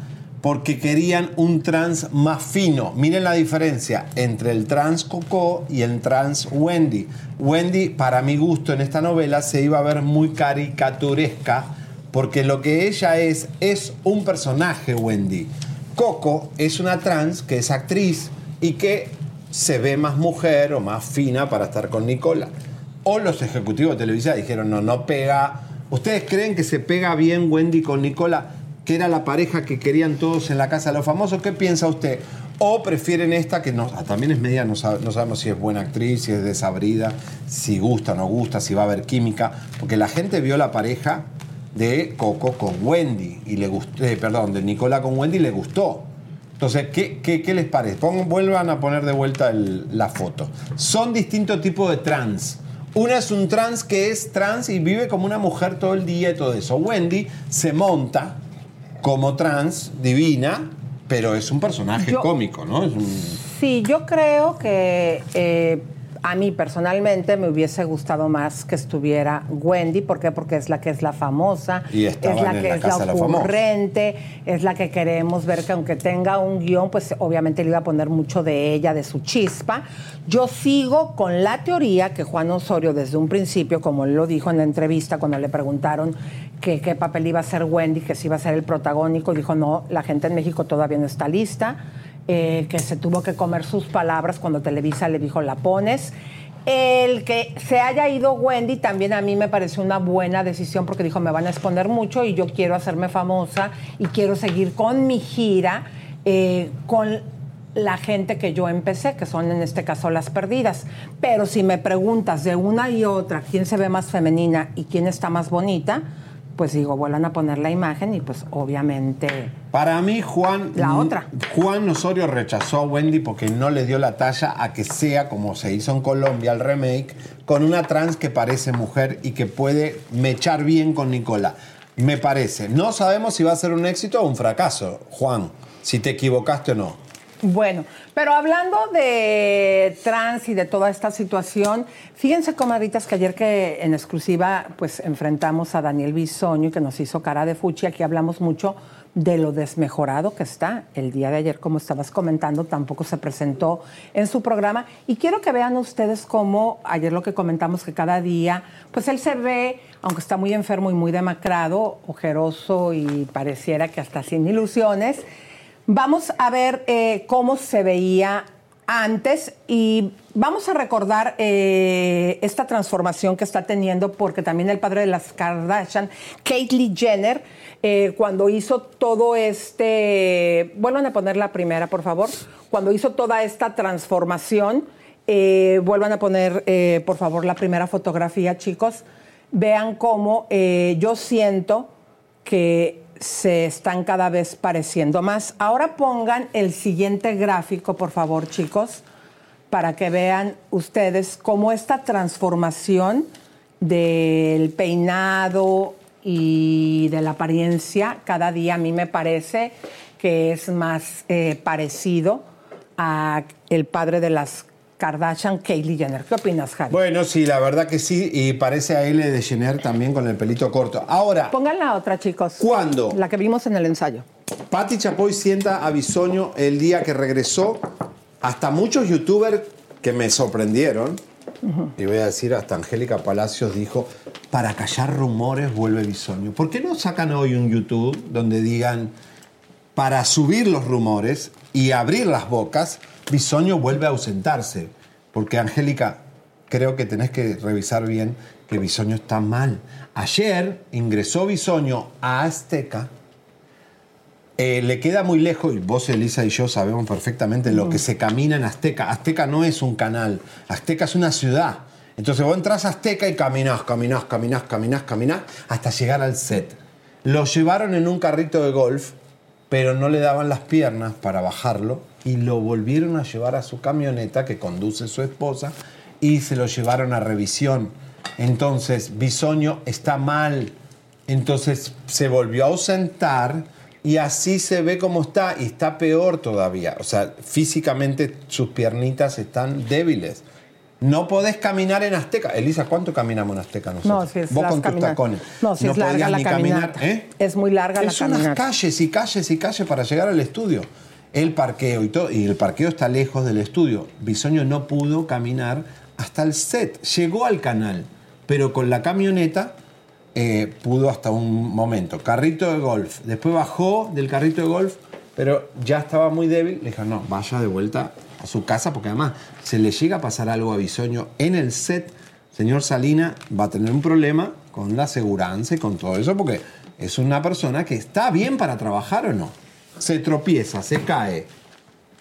porque querían un trans más fino. Miren la diferencia entre el trans Coco y el trans Wendy. Wendy, para mi gusto en esta novela, se iba a ver muy caricaturesca porque lo que ella es es un personaje, Wendy. Coco es una trans que es actriz y que se ve más mujer o más fina para estar con Nicola. O los ejecutivos de televisión dijeron, no, no pega. ¿Ustedes creen que se pega bien Wendy con Nicola? Que era la pareja que querían todos en la casa de los famosos. ¿Qué piensa usted? ¿O prefieren esta que ah, también es media, no, sabe- no sabemos si es buena actriz, si es desabrida, si gusta o no gusta, si va a haber química? Porque la gente vio la pareja de Coco con Wendy y le gustó, eh, perdón, de Nicola con Wendy y le gustó. Entonces, ¿qué, les parece? Pongan- vuelvan a poner de vuelta el- la foto. Son distintos tipos de trans. Una es un trans que es trans y vive como una mujer todo el día y todo eso. Wendy se monta como trans, divina, pero es un personaje Yo- cómico, ¿no? Es un- Sí, yo creo que eh, a mí personalmente me hubiese gustado más que estuviera Wendy. ¿Por qué? Porque es la que es la famosa, Y es la que la es la ocurrente, es la que queremos ver que aunque tenga un guion, pues obviamente le iba a poner mucho de ella, de su chispa. Yo sigo con la teoría que Juan Osorio desde un principio, como él lo dijo en la entrevista cuando le preguntaron que qué papel iba a ser Wendy, que si iba a ser el protagónico, dijo no, la gente en México todavía no está lista eh, que se tuvo que comer sus palabras cuando Televisa le dijo la pones. El que se haya ido Wendy también a mí me pareció una buena decisión porque dijo me van a exponer mucho y yo quiero hacerme famosa y quiero seguir con mi gira eh, con la gente que yo empecé, que son en este caso las perdidas. Pero si me preguntas de una y otra quién se ve más femenina y quién está más bonita, pues digo, vuelvan a poner la imagen y pues obviamente Para mí, Juan. La otra. Juan Osorio rechazó a Wendy porque no le dio la talla a que sea como se hizo en Colombia el remake, con una trans que parece mujer y que puede mechar bien con Nicola. Me parece. No sabemos si va a ser un éxito o un fracaso, Juan, si te equivocaste o no. Bueno, pero hablando de trans y de toda esta situación, fíjense, comadritas, que ayer que en exclusiva pues enfrentamos a Daniel Bisoño que nos hizo cara de fuchi, aquí hablamos mucho de lo desmejorado que está. El día de ayer, como estabas comentando, tampoco se presentó en su programa. Y quiero que vean ustedes cómo ayer lo que comentamos, que cada día, pues él se ve, aunque está muy enfermo y muy demacrado, ojeroso y pareciera que hasta sin ilusiones. Vamos a ver eh, cómo se veía antes y vamos a recordar eh, esta transformación que está teniendo porque también el padre de las Kardashian, Caitlyn Jenner, eh, cuando hizo todo este, vuelvan a poner la primera por favor, cuando hizo toda esta transformación, vuelvan a poner por favor la primera fotografía chicos, vean cómo yo siento que se están cada vez pareciendo más. Ahora pongan el siguiente gráfico, por favor, chicos, para que vean ustedes cómo esta transformación del peinado y de la apariencia cada día a mí me parece que es más eh, parecido a el padre de las Kardashian, Kylie Jenner. ¿Qué opinas, Javi? Bueno, sí, la verdad que sí, y parece a L de Jenner también con el pelito corto. Ahora, Pongan la otra, chicos. ¿Cuándo? La que vimos en el ensayo. Patti Chapoy sienta a Bisoño el día que regresó. Hasta muchos youtubers que me sorprendieron, y voy a decir, hasta Angélica Palacios dijo, para callar rumores vuelve Bisoño. ¿Por qué no sacan hoy un YouTube donde digan, para subir los rumores y abrir las bocas, Bisoño vuelve a ausentarse. Porque, Angélica, creo que tenés que revisar bien que Bisoño está mal. Ayer ingresó Bisoño a Azteca. Eh, le queda muy lejos, y vos, Elisa y yo sabemos perfectamente lo que se camina en Azteca. Azteca no es un canal, Azteca es una ciudad. Entonces vos entras a Azteca y caminás, caminás, caminás, caminás, caminás, hasta llegar al set. Lo llevaron en un carrito de golf, pero no le daban las piernas para bajarlo y lo volvieron a llevar a su camioneta que conduce su esposa y se lo llevaron a revisión. Entonces, Bisoño está mal. Entonces se volvió a ausentar y así se ve como está y está peor todavía. O sea, físicamente sus piernitas están débiles. No podés caminar en Azteca. Elisa, ¿cuánto caminamos en Azteca nosotros? No, si es Vos con tus tacones. No, si es larga podías la ni caminar, caminata. ¿eh? Es muy larga la Es unas caminata. calles y calles y calles para llegar al estudio. El parqueo y todo. Y el parqueo está lejos del estudio. Bisoño no pudo caminar hasta el set. Llegó al canal, pero con la camioneta eh, pudo hasta un momento. Carrito de golf. Después bajó del carrito de golf, pero ya estaba muy débil. Le dijeron, no, vaya de vuelta a su casa, porque además se le llega a pasar algo a Bisoño en el set. Señor Salina va a tener un problema con la aseguranza y con todo eso, porque es una persona que está bien para trabajar o no. Se tropieza, se cae,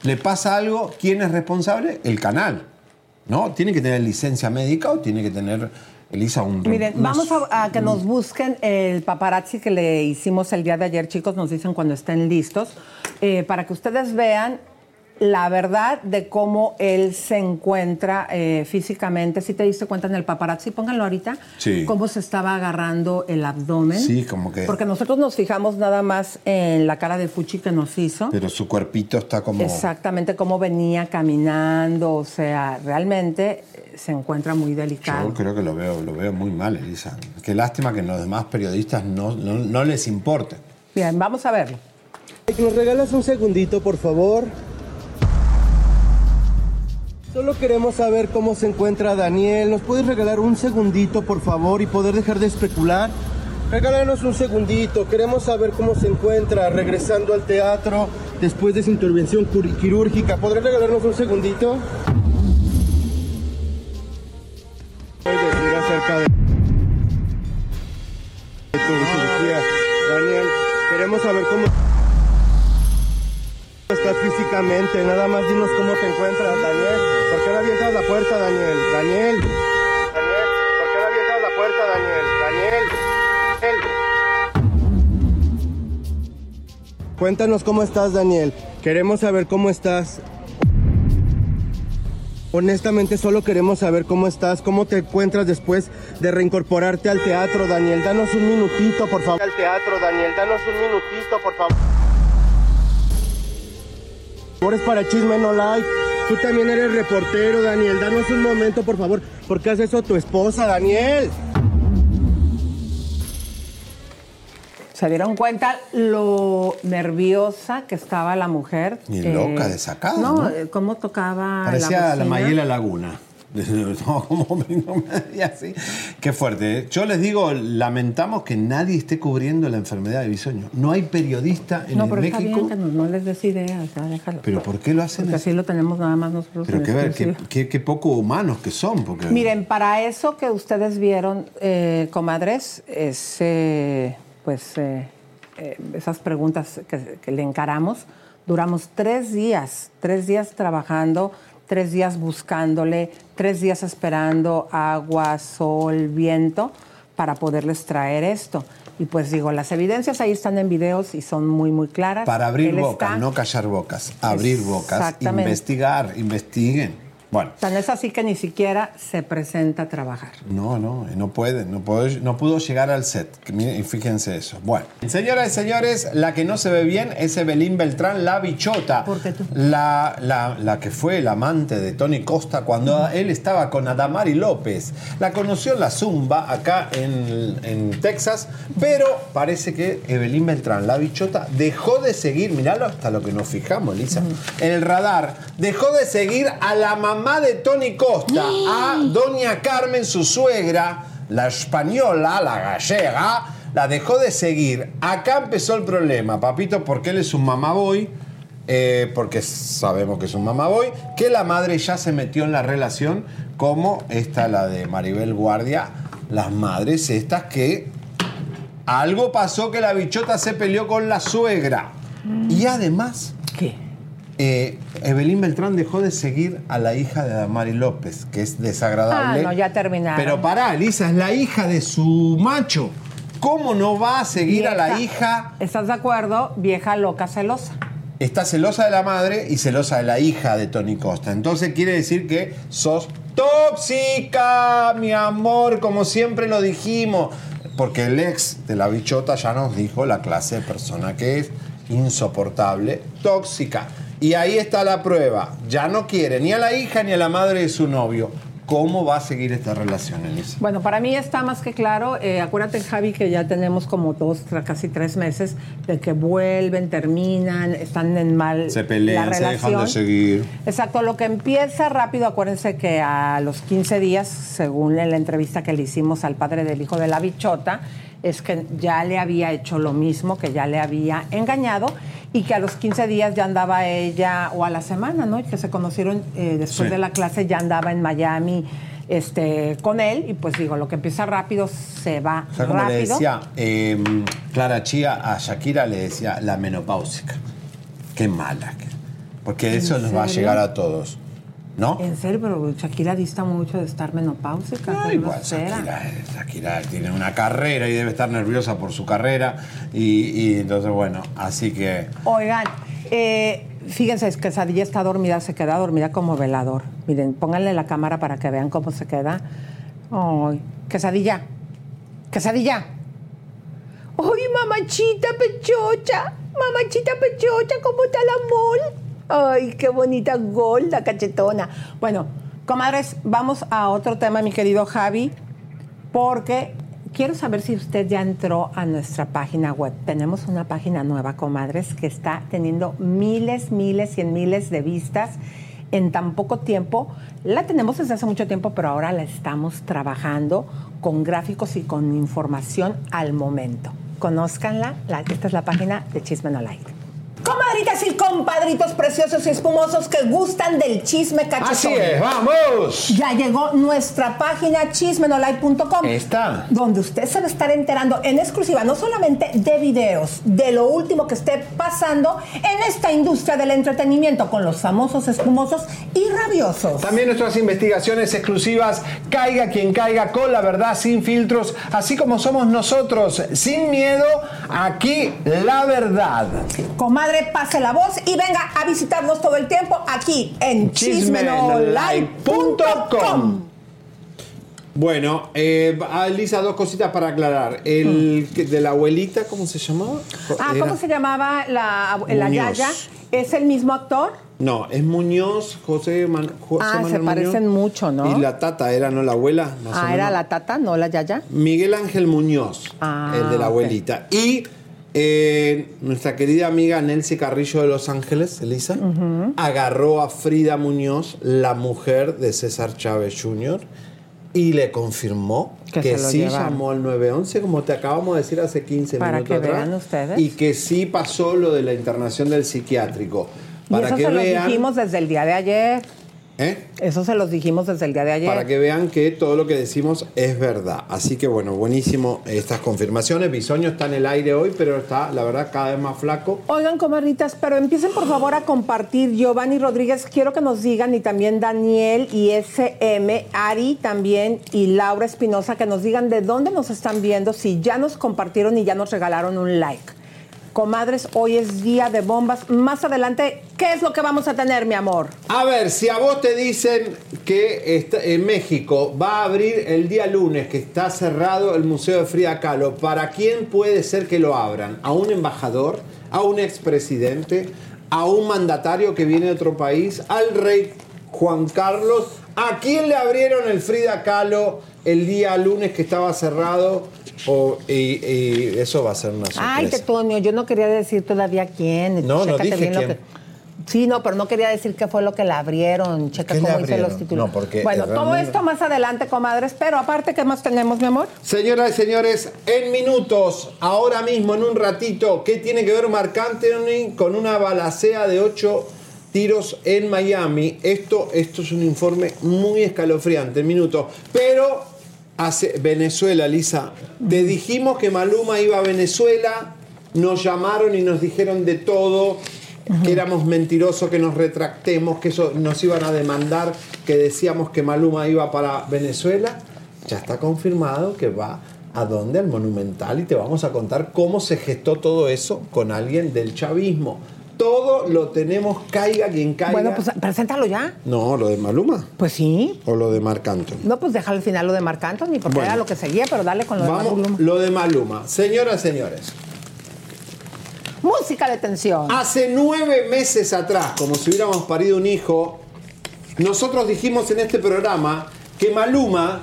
le pasa algo, ¿quién es responsable? El canal. ¿No? Tiene que tener licencia médica o tiene que tener, Elisa, un... Miren, vamos a, a que nos busquen el paparazzi que le hicimos el día de ayer, chicos, nos dicen cuando estén listos, eh, para que ustedes vean la verdad de cómo él se encuentra eh, físicamente. Si te diste cuenta en el paparazzi, pónganlo ahorita, Sí. cómo se estaba agarrando el abdomen. Sí, como que... Porque nosotros nos fijamos nada más en la cara de Fuchi que nos hizo. Pero su cuerpito está como... Exactamente cómo venía caminando, o sea, realmente eh, se encuentra muy delicado. Yo creo que lo veo, lo veo muy mal, Elisa. Qué lástima que los demás periodistas no, no, no les importe. Bien, vamos a verlo. ¿Nos regalas un segundito, por favor? Solo queremos saber cómo se encuentra Daniel. ¿Nos puedes regalar un segundito, por favor, y poder dejar de especular? Regálanos un segundito. Queremos saber cómo se encuentra regresando al teatro después de su intervención quirúrgica. ¿Podrás regalarnos un segundito? Acerca. Daniel, queremos saber cómo estás físicamente. Nada más dinos cómo te encuentras, Daniel. ¿Por qué no avientas la puerta, Daniel? Daniel. Daniel, ¿por qué no avientas la puerta, Daniel? Daniel. Cuéntanos cómo estás, Daniel. Queremos saber cómo estás. Honestamente, solo queremos saber cómo estás, cómo te encuentras después de reincorporarte al teatro, Daniel. Danos un minutito, por favor. Al teatro, Daniel. Danos un minutito, por favor. Por es para chisme no like. Tú también eres reportero, Daniel. Danos un momento, por favor. ¿Por qué haces eso a tu esposa, Daniel? ¿Se dieron cuenta lo nerviosa que estaba la mujer? Y Eh, loca, desacada, No, ¿no? eh, cómo tocaba Parecía la, bocina. Mayela Laguna. No, como me así. Qué fuerte. ¿eh? Yo les digo, lamentamos que nadie esté cubriendo la enfermedad de bisoño. No hay periodista en No, el está México. bien no, no les des ideas, déjalo. ¿Pero por qué lo hacen Porque así? lo tenemos nada más nosotros. Pero qué, ver, qué, exclusiva. qué- qué poco humanos que son. Porque... Miren, para eso que ustedes vieron, eh, comadres, es, eh, pues eh, esas preguntas que, que le encaramos, duramos tres días, tres días trabajando, tres días buscándole, tres días esperando agua, sol, viento, para poderles traer esto. Y pues digo, las evidencias ahí están en videos y son muy, muy claras. Para abrir bocas, no callar bocas. Abrir bocas, investigar, investiguen. Bueno, no es así que ni siquiera se presenta a trabajar. no, no, no puede, no, puedo- no pudo llegar al set. Fíjense eso. Bueno, señoras y señores, la que no se ve bien es Evelyn Beltrán, la bichota. ¿Por qué tú? La, la, la que fue el amante de Tony Costa cuando él estaba con Adamari López. La conoció en la Zumba acá en, en Texas, pero parece que Evelyn Beltrán, la bichota, dejó de seguir, miralo hasta lo que nos fijamos, Lisa, en el radar, dejó de seguir a la mamá de Tony Costa, a doña Carmen, su suegra, la española, la gallega, la dejó de seguir. Acá empezó el problema, papito, porque él es un mamaboy. eh, porque sabemos que es un mamaboy, que la madre ya se metió en la relación, como esta, la de Maribel Guardia, las madres estas que algo pasó que la bichota se peleó con la suegra. Y además, ¿Qué? Eh, Evelyn Beltrán dejó de seguir a la hija de Damari López, que es desagradable. Ah, no, ya terminaron. Pero pará, Elisa, es la hija de su macho. ¿Cómo no va a seguir a la hija? ¿Estás de acuerdo? Vieja loca celosa. Está celosa de la madre y celosa de la hija de Tony Costa. Entonces quiere decir que sos tóxica, mi amor, como siempre lo dijimos. Porque el ex de la bichota ya nos dijo la clase de persona que es insoportable, tóxica. Y ahí está la prueba. Ya no quiere ni a la hija ni a la madre de su novio. ¿Cómo va a seguir esta relación, Elisa? Bueno, para mí está más que claro. Eh, acuérdate, Javi, que ya tenemos como dos, casi tres meses de que vuelven, terminan, están en mal Se pelean, la se dejan de seguir. Exacto, lo que empieza rápido, acuérdense que a los 15 días, según en la entrevista que le hicimos al padre del hijo de la bichota, es que ya le había hecho lo mismo, que ya le había engañado y que a los 15 días ya andaba ella, o a la semana, ¿no? Y que se conocieron eh, después Sí. de la clase, ya andaba en Miami este, con él y pues digo, lo que empieza rápido se va O sea, como rápido. le decía eh, Clara Chía a Shakira, le decía la menopáusica. Qué mala. que- Porque ¿En eso nos va a llegar a todos. ¿No? En serio, pero Shakira dista mucho de estar menopáusica. No, qué igual. Shakira, eh, Shakira tiene una carrera y debe estar nerviosa por su carrera. Y, y entonces, bueno, así que. Oigan, eh, fíjense, es que Quesadilla está dormida, se queda dormida como velador. Miren, pónganle la cámara para que vean cómo se queda. Ay, Quesadilla, Quesadilla. Ay, mamachita pechocha, mamachita pechocha, ¿cómo está la mol? Ay, qué bonita golda, cachetona. Bueno, comadres, vamos a otro tema, mi querido Javi, porque quiero saber si usted ya entró a nuestra página web. Tenemos una página nueva, comadres, que está teniendo miles, miles y en miles de vistas en tan poco tiempo. La tenemos desde hace mucho tiempo, pero ahora la estamos trabajando con gráficos y con información al momento. Conózcanla, la- esta es la página de Chisme No Like. Comadritas y compadritos preciosos y espumosos que gustan del chisme cachetón. Así es, vamos. Ya llegó nuestra página chismenolive.com. Está. Donde usted se va a estar enterando en exclusiva, no solamente de videos, de lo último que esté pasando en esta industria del entretenimiento con los famosos espumosos y rabiosos. También nuestras investigaciones exclusivas, caiga quien caiga, con la verdad, sin filtros, así como somos nosotros, sin miedo, aquí la verdad. Comadre, pase la voz y venga a visitarnos todo el tiempo aquí en chismenolive.com. Bueno, eh, ah, Lisa, dos cositas para aclarar. El que- de la abuelita, ¿cómo se llamaba? Ah, Era- ¿cómo se llamaba la, la. Yaya? ¿Es el mismo actor? No, es Muñoz, José, Man- José Ah, se Manuel parecen Muñoz. mucho, ¿no? Y la tata era, ¿no? La abuela. más o Ah, era la tata, no la Yaya. Miguel Ángel Muñoz, Ah, el de la abuelita. Y eh, nuestra querida amiga Nelcy Carrillo de Los Ángeles, Elisa, agarró a Frida Muñoz, la mujer de César Chávez Jr., y le confirmó Que lo sí llevaron. llamó al 911, como te acabamos de decir hace 15 Para minutos que atrás. vean ustedes. Y que sí pasó lo de la internación del psiquiátrico. Para y eso que se vean. dijimos desde el día de ayer. ¿Eh? Eso se los dijimos desde el día de ayer. Para que vean que todo lo que decimos es verdad. Así que bueno, buenísimo estas confirmaciones. Bisoño está en el aire hoy, pero está, la verdad, cada vez más flaco. Oigan, comadritas, pero empiecen por favor a compartir. Giovanni Rodríguez, quiero que nos digan, y también Daniel y SM, Ari también, y Laura Espinosa, que nos digan de dónde nos están viendo, si ya nos compartieron y ya nos regalaron un like. Comadres, hoy es día de bombas. Más adelante, ¿qué es lo que vamos a tener, mi amor? A ver, si a vos te dicen que en México va a abrir el día lunes, que está cerrado el Museo de Frida Kahlo, ¿para quién puede ser que lo abran? ¿A un embajador? ¿A un expresidente? ¿A un mandatario que viene de otro país? ¿Al rey Juan Carlos? ¿A quién le abrieron el Frida Kahlo el día lunes que estaba cerrado? O- y, y eso va a ser una sorpresa. Ay, Tetonio, yo no quería decir todavía quién. No, no Chécate dije bien lo quién. que- Sí, no, pero no quería decir qué fue lo que le abrieron. Checa ¿Qué le cómo hice los títulos. No, porque, bueno, todo realmente- esto más adelante, comadres. Pero aparte, ¿qué más tenemos, mi amor? Señoras y señores, en minutos, ahora mismo, en un ratito, ¿qué tiene que ver Marc Anthony con una balacea de ocho tiros en Miami? Esto, esto es un informe muy escalofriante, en minutos. Pero hace Venezuela, Lisa, te dijimos que Maluma iba a Venezuela, nos llamaron y nos dijeron de todo. Que éramos mentirosos, que nos retractemos, que eso nos iban a demandar, que decíamos que Maluma iba para Venezuela ya está confirmado que va a dónde, al Monumental, y te vamos a contar cómo se gestó todo eso con alguien del chavismo. Todo lo tenemos, caiga quien caiga. Bueno, pues preséntalo ya. No, lo de Maluma. Pues sí. O lo de Marc Anthony. No, pues deja al final lo de Marc Anthony, porque Bueno. era lo que seguía, pero dale con lo de Maluma. lo de Maluma. Señoras, señores. Música de tensión. Hace nueve meses atrás, como si hubiéramos parido un hijo, nosotros dijimos en este programa que Maluma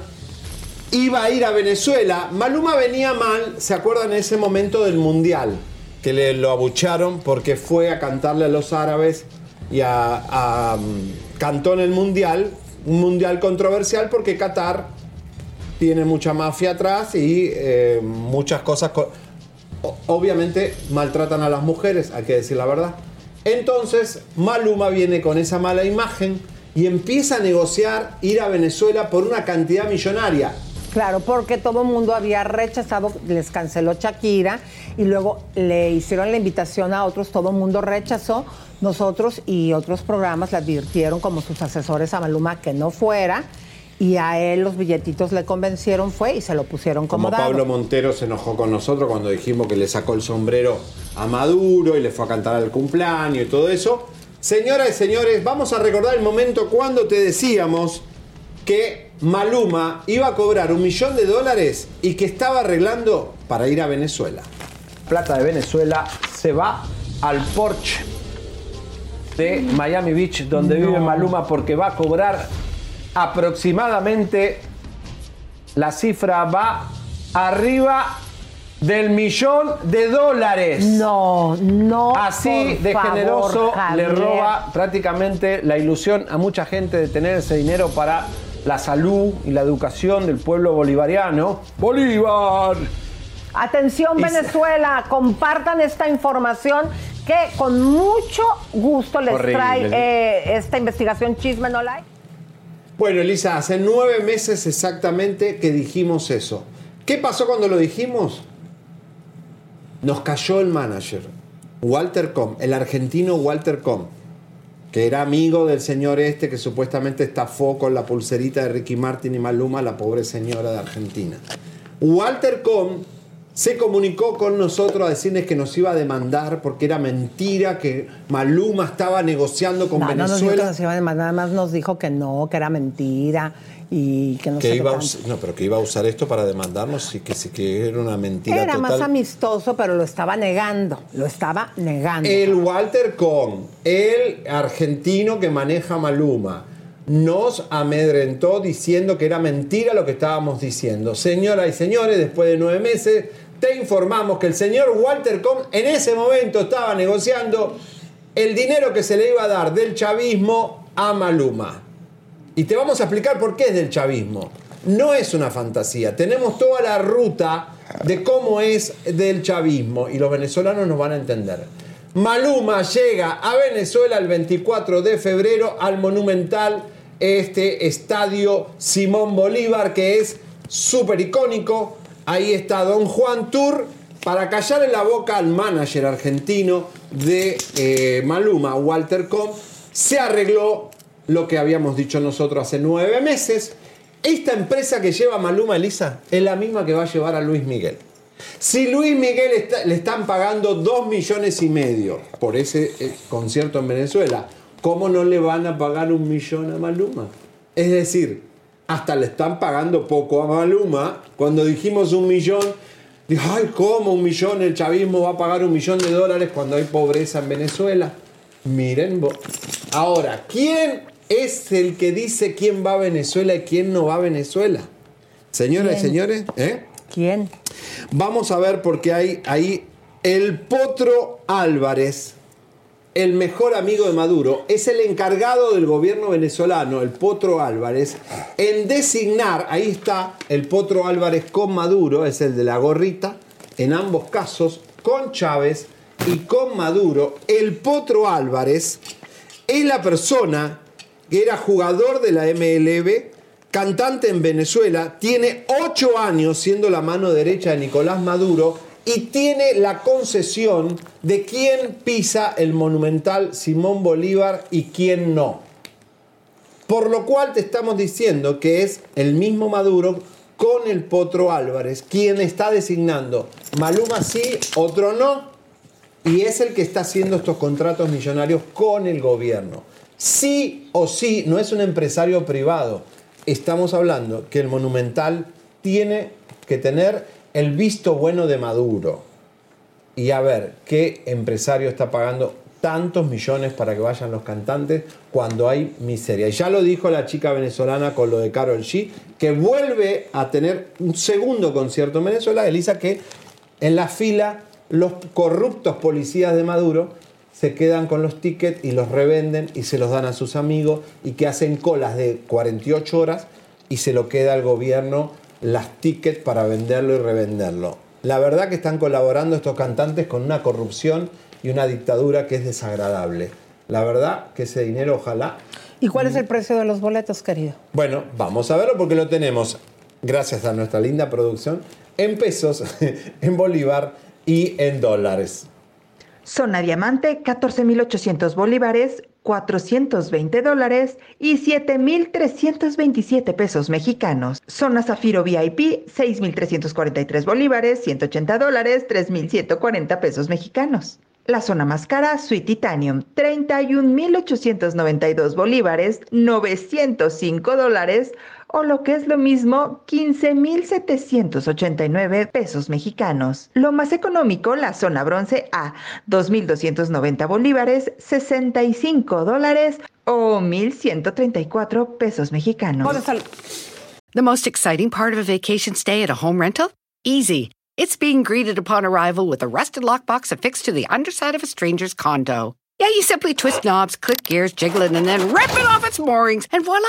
iba a ir a Venezuela. Maluma venía mal, ¿se acuerdan en ese momento del Mundial? Que le lo abucharon porque fue a cantarle a los árabes y a, a, mm, cantó en el Mundial, un Mundial controversial porque Qatar tiene mucha mafia atrás y eh, muchas cosas. Obviamente maltratan a las mujeres, hay que decir la verdad. Entonces, Maluma viene con esa mala imagen y empieza a negociar ir a Venezuela por una cantidad millonaria. Claro, porque todo el mundo había rechazado, les canceló Shakira y luego le hicieron la invitación a otros, todo el mundo rechazó. Nosotros y otros programas le advirtieron como sus asesores a Maluma que no fuera y a él los billetitos le convencieron, fue y se lo pusieron como, Como dado. Pablo Montero se enojó con nosotros cuando dijimos que le sacó el sombrero a Maduro y le fue a cantar al cumpleaños y todo eso. Señoras y señores, vamos a recordar el momento cuando te decíamos que Maluma iba a cobrar un millón de dólares y que estaba arreglando para ir a Venezuela. Plata de Venezuela se va al Porsche de Miami Beach, donde vive Maluma, porque va a cobrar aproximadamente, la cifra va arriba del millón de dólares. No, no. Así por de favor, generoso le roba prácticamente la ilusión a mucha gente de tener ese dinero para la salud y la educación del pueblo bolivariano. ¡Bolívar! Atención Venezuela, compartan esta información que con mucho gusto les Horrible. trae eh, esta investigación Chisme No Like. Bueno, Elisa, hace nueve meses exactamente que dijimos eso. ¿Qué pasó cuando lo dijimos? Nos cayó el manager, Walter Com, el argentino Walter Com, que era amigo del señor este que supuestamente estafó con la pulserita de Ricky Martin y Maluma a la pobre señora de Argentina. Walter Com se comunicó con nosotros a decirles que nos iba a demandar porque era mentira, que Maluma estaba negociando con No, no nos dijo que Venezuela. nos iba a demandar, nada más nos dijo que no, que era mentira y que no que sé qué iba a no, pero que iba a usar esto para demandarnos y que, que era una mentira Era más amistoso, pero lo estaba negando, lo estaba negando. El Walter Con, el argentino que maneja Maluma, nos amedrentó diciendo que era mentira lo que estábamos diciendo. Señoras y señores, después de nueve meses, te informamos que el señor Walter Con en ese momento estaba negociando el dinero que se le iba a dar del chavismo a Maluma. Y te vamos a explicar por qué es del chavismo. No es una fantasía. Tenemos toda la ruta de cómo es del chavismo y los venezolanos nos van a entender. Maluma llega a Venezuela el 24 de febrero al monumental este estadio Simón Bolívar que es súper icónico. Ahí está Don Juan Tour para callarle la boca al manager argentino de eh, Maluma, Walter Com. Se arregló lo que habíamos dicho nosotros hace nueve meses. Esta empresa que lleva Maluma Elisa es la misma que va a llevar a Luis Miguel. Si Luis Miguel le están pagando dos millones y medio por ese eh, concierto en Venezuela, ¿cómo no le van a pagar un millón a Maluma? Es decir, hasta le están pagando poco a Maluma. Cuando dijimos un millón, dijo, ay, ¿cómo un millón? El chavismo va a pagar un millón de dólares cuando hay pobreza en Venezuela. Miren, ahora, ¿quién es el que dice quién va a Venezuela y quién no va a Venezuela? Señoras y señores, ¿eh? ¿Quién? Vamos a ver porque hay ahí el Potro Álvarez el mejor amigo de Maduro, es el encargado del gobierno venezolano, el Potro Álvarez, en designar, ahí está el Potro Álvarez con Maduro, es el de la gorrita, en ambos casos, con Chávez y con Maduro, el Potro Álvarez es la persona era jugador de la MLB, cantante en Venezuela, tiene ocho años siendo la mano derecha de Nicolás Maduro y tiene la concesión de quién pisa el monumental Simón Bolívar y quién no. Por lo cual te estamos diciendo que es el mismo Maduro con el Potro Álvarez quien está designando Maluma sí, otro no, y es el que está haciendo estos contratos millonarios con el gobierno. Sí o sí, no es un empresario privado. Estamos hablando que el monumental tiene que tener el visto bueno de Maduro. Y a ver, ¿qué empresario está pagando tantos millones para que vayan los cantantes cuando hay miseria? Y ya lo dijo la chica venezolana con lo de Carol G, que vuelve a tener un segundo concierto en Venezuela, Elisa, que en la fila los corruptos policías de Maduro se quedan con los tickets y los revenden y se los dan a sus amigos y que hacen colas de 48 horas y se lo queda al gobierno las tickets para venderlo y revenderlo. La verdad que están colaborando estos cantantes con una corrupción y una dictadura que es desagradable. La verdad que ese dinero ojalá... ¿Y cuál es el precio de los boletos, querido? Bueno, vamos a verlo porque lo tenemos, gracias a nuestra linda producción, en pesos, en bolívar y en dólares. Zona Diamante, 14.800 bolívares, 420 dólares y 7.327 pesos mexicanos. Zona Zafiro VIP, 6.343 bolívares, 180 dólares, 3.140 pesos mexicanos. La zona más cara, Suite Titanium, 31.892 bolívares, 905 dólares, o lo que es lo mismo, 15.789 pesos mexicanos. Lo más económico, la zona bronce A, 2.290 bolívares, 65 dólares o 1.134 pesos mexicanos. The most exciting part of a vacation stay at a home rental? Easy. It's being greeted upon arrival with a rusted lockbox affixed to the underside of a stranger's condo. Yeah, you simply twist knobs, click gears, jiggle it, and then rip it off its moorings, and voila!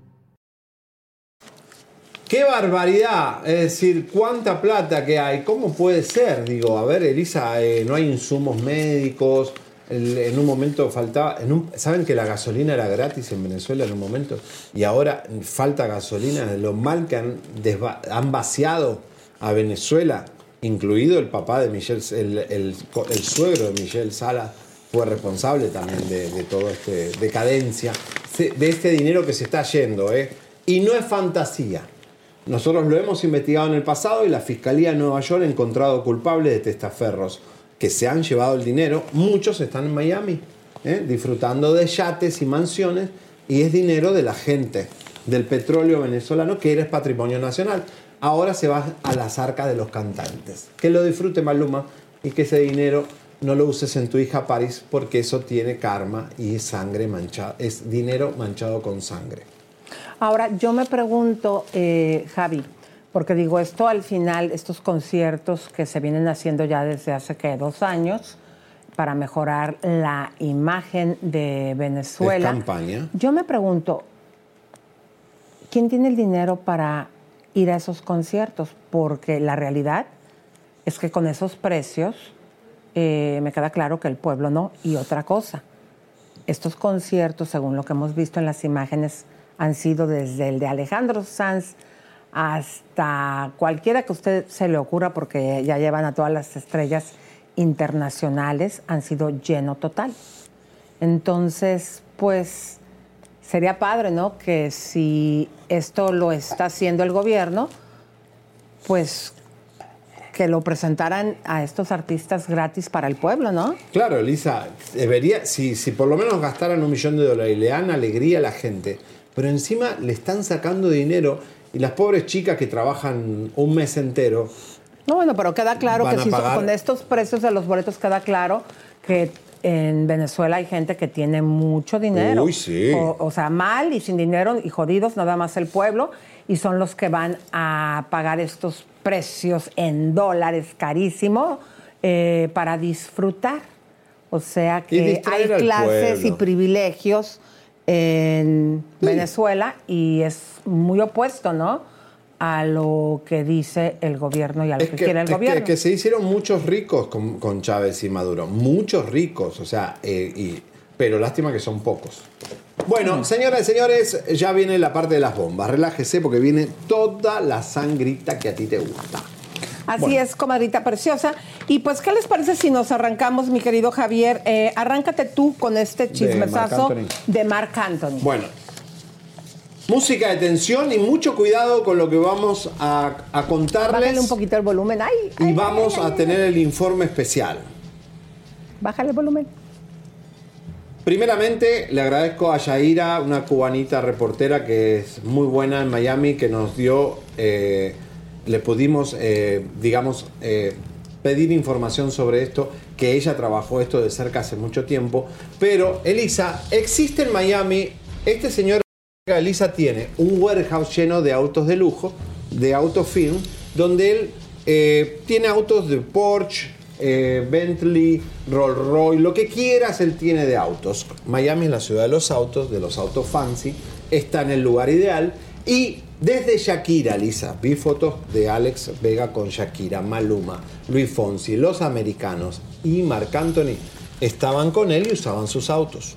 ¡Qué barbaridad! Es decir, ¿cuánta plata que hay? ¿Cómo puede ser? Digo, a ver, Elisa, eh, no hay insumos médicos. En un momento faltaba. ¿Saben que la gasolina era gratis en Venezuela en un momento? Y ahora falta gasolina. de Lo mal que han, desva- vaciado a Venezuela, incluido el papá de Michelle, el, suegro de Michelle Sala, fue responsable también de, de toda esta decadencia, de este dinero que se está yendo. ¿eh? Y no es fantasía. Nosotros lo hemos investigado en el pasado y la Fiscalía de Nueva York ha encontrado culpables de testaferros que se han llevado el dinero. Muchos están en Miami, ¿eh? disfrutando de yates y mansiones y es dinero de la gente, del petróleo venezolano que era patrimonio nacional. Ahora se va a las arcas de los cantantes. Que lo disfrute Maluma y que ese dinero no lo uses en tu hija Paris porque eso tiene karma y sangre manchada, es dinero manchado con sangre. Ahora, yo me pregunto, eh, Javi, porque digo, esto al final, estos conciertos que se vienen haciendo ya desde hace. Dos años, para mejorar la imagen de Venezuela. Es campaña. Yo me pregunto, ¿quién tiene el dinero para ir a esos conciertos? Porque la realidad es que con esos precios eh, me queda claro que el pueblo no. Y otra cosa, estos conciertos, según lo que hemos visto en las imágenes, han sido desde el de Alejandro Sanz hasta cualquiera que a usted se le ocurra, porque ya llevan a todas las estrellas internacionales han sido lleno total. Entonces, pues sería padre, ¿no? Que si esto lo está haciendo el gobierno, pues que lo presentaran a estos artistas gratis para el pueblo, ¿no? Claro, Elisa, debería, si, si por lo menos gastaran un millón de dólares y le dan alegría a la gente, pero encima le están sacando dinero y las pobres chicas que trabajan un mes entero. No, bueno, pero queda claro que si pagar- con estos precios de los boletos queda claro que en Venezuela hay gente que tiene mucho dinero. Uy, sí. O, o sea, mal y sin dinero y jodidos, nada más el pueblo, y son los que van a pagar estos precios en dólares carísimo eh, para disfrutar. O sea que hay clases y privilegios en Venezuela y es muy opuesto, ¿no? A lo que dice el gobierno y a lo Es que, que, quiere el es que- gobierno. que se hicieron muchos ricos con, con Chávez y Maduro, muchos ricos, o sea, eh, y- pero lástima que son pocos. Bueno, señoras y señores, ya viene la parte de las bombas. Relájese porque viene toda la sangrita que a ti te gusta. Así Bueno. es, comadrita preciosa. Y pues, ¿qué les parece si nos arrancamos, mi querido Javier? Eh, arráncate tú con este chismesazo de Marc Anthony. Bueno, música de tensión y mucho cuidado con lo que vamos a, a contarles. Bájale un poquito el volumen. Ay, y ay, vamos ay, a tener el informe especial. Bájale el volumen. Primeramente, le agradezco a Yaira, una cubanita reportera que es muy buena en Miami, que nos dio, eh, le pudimos, eh, digamos, eh, pedir información sobre esto, que ella trabajó esto de cerca hace mucho tiempo. Pero, Elisa, existe en Miami, este señor, Elisa, tiene un warehouse lleno de autos de lujo, de autofilm, donde él eh, tiene autos de Porsche, Bentley, Rolls Royce, lo que quieras él tiene de autos. Miami es la ciudad de los autos, de los autos fancy, está en el lugar ideal y desde Shakira, Lisa, vi fotos de Alex Vega con Shakira, Maluma, Luis Fonsi, los americanos y Marc Anthony estaban con él y usaban sus autos.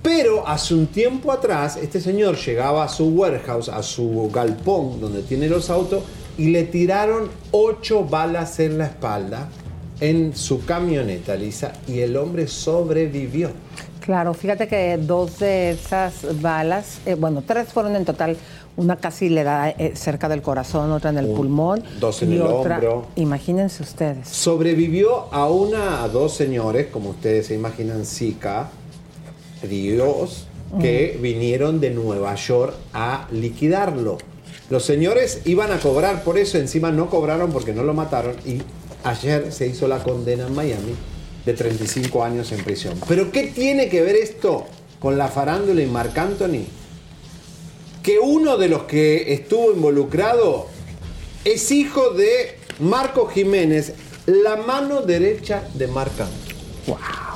Pero hace un tiempo atrás, este señor llegaba a su warehouse, a su galpón donde tiene los autos, y le tiraron ocho balas en la espalda en su camioneta, Lisa, y el hombre sobrevivió. Claro, fíjate que dos de esas balas, eh, bueno, tres fueron en total. Una casi le da eh, cerca del corazón, otra en el pulmón. dos en y el otra, hombro. Imagínense ustedes. Sobrevivió a una, a dos señores, como ustedes se imaginan, Zika, Ríos, que vinieron de Nueva York a liquidarlo. Los señores iban a cobrar por eso, encima no cobraron porque no lo mataron y ayer se hizo la condena en Miami de 35 años en prisión. Pero ¿qué tiene que ver esto con la farándula y Marc Anthony? Que uno de los que estuvo involucrado es hijo de Marco Jiménez, la mano derecha de Marc Anthony. Wow.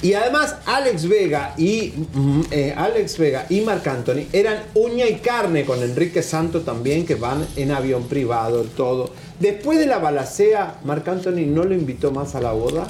Y además Alex Vega y mm, eh, Alex Vega y Marc Anthony eran uña y carne con Enrique Santo también, que van en avión privado, todo. Después de la balacea, Marc Anthony no lo invitó más a la boda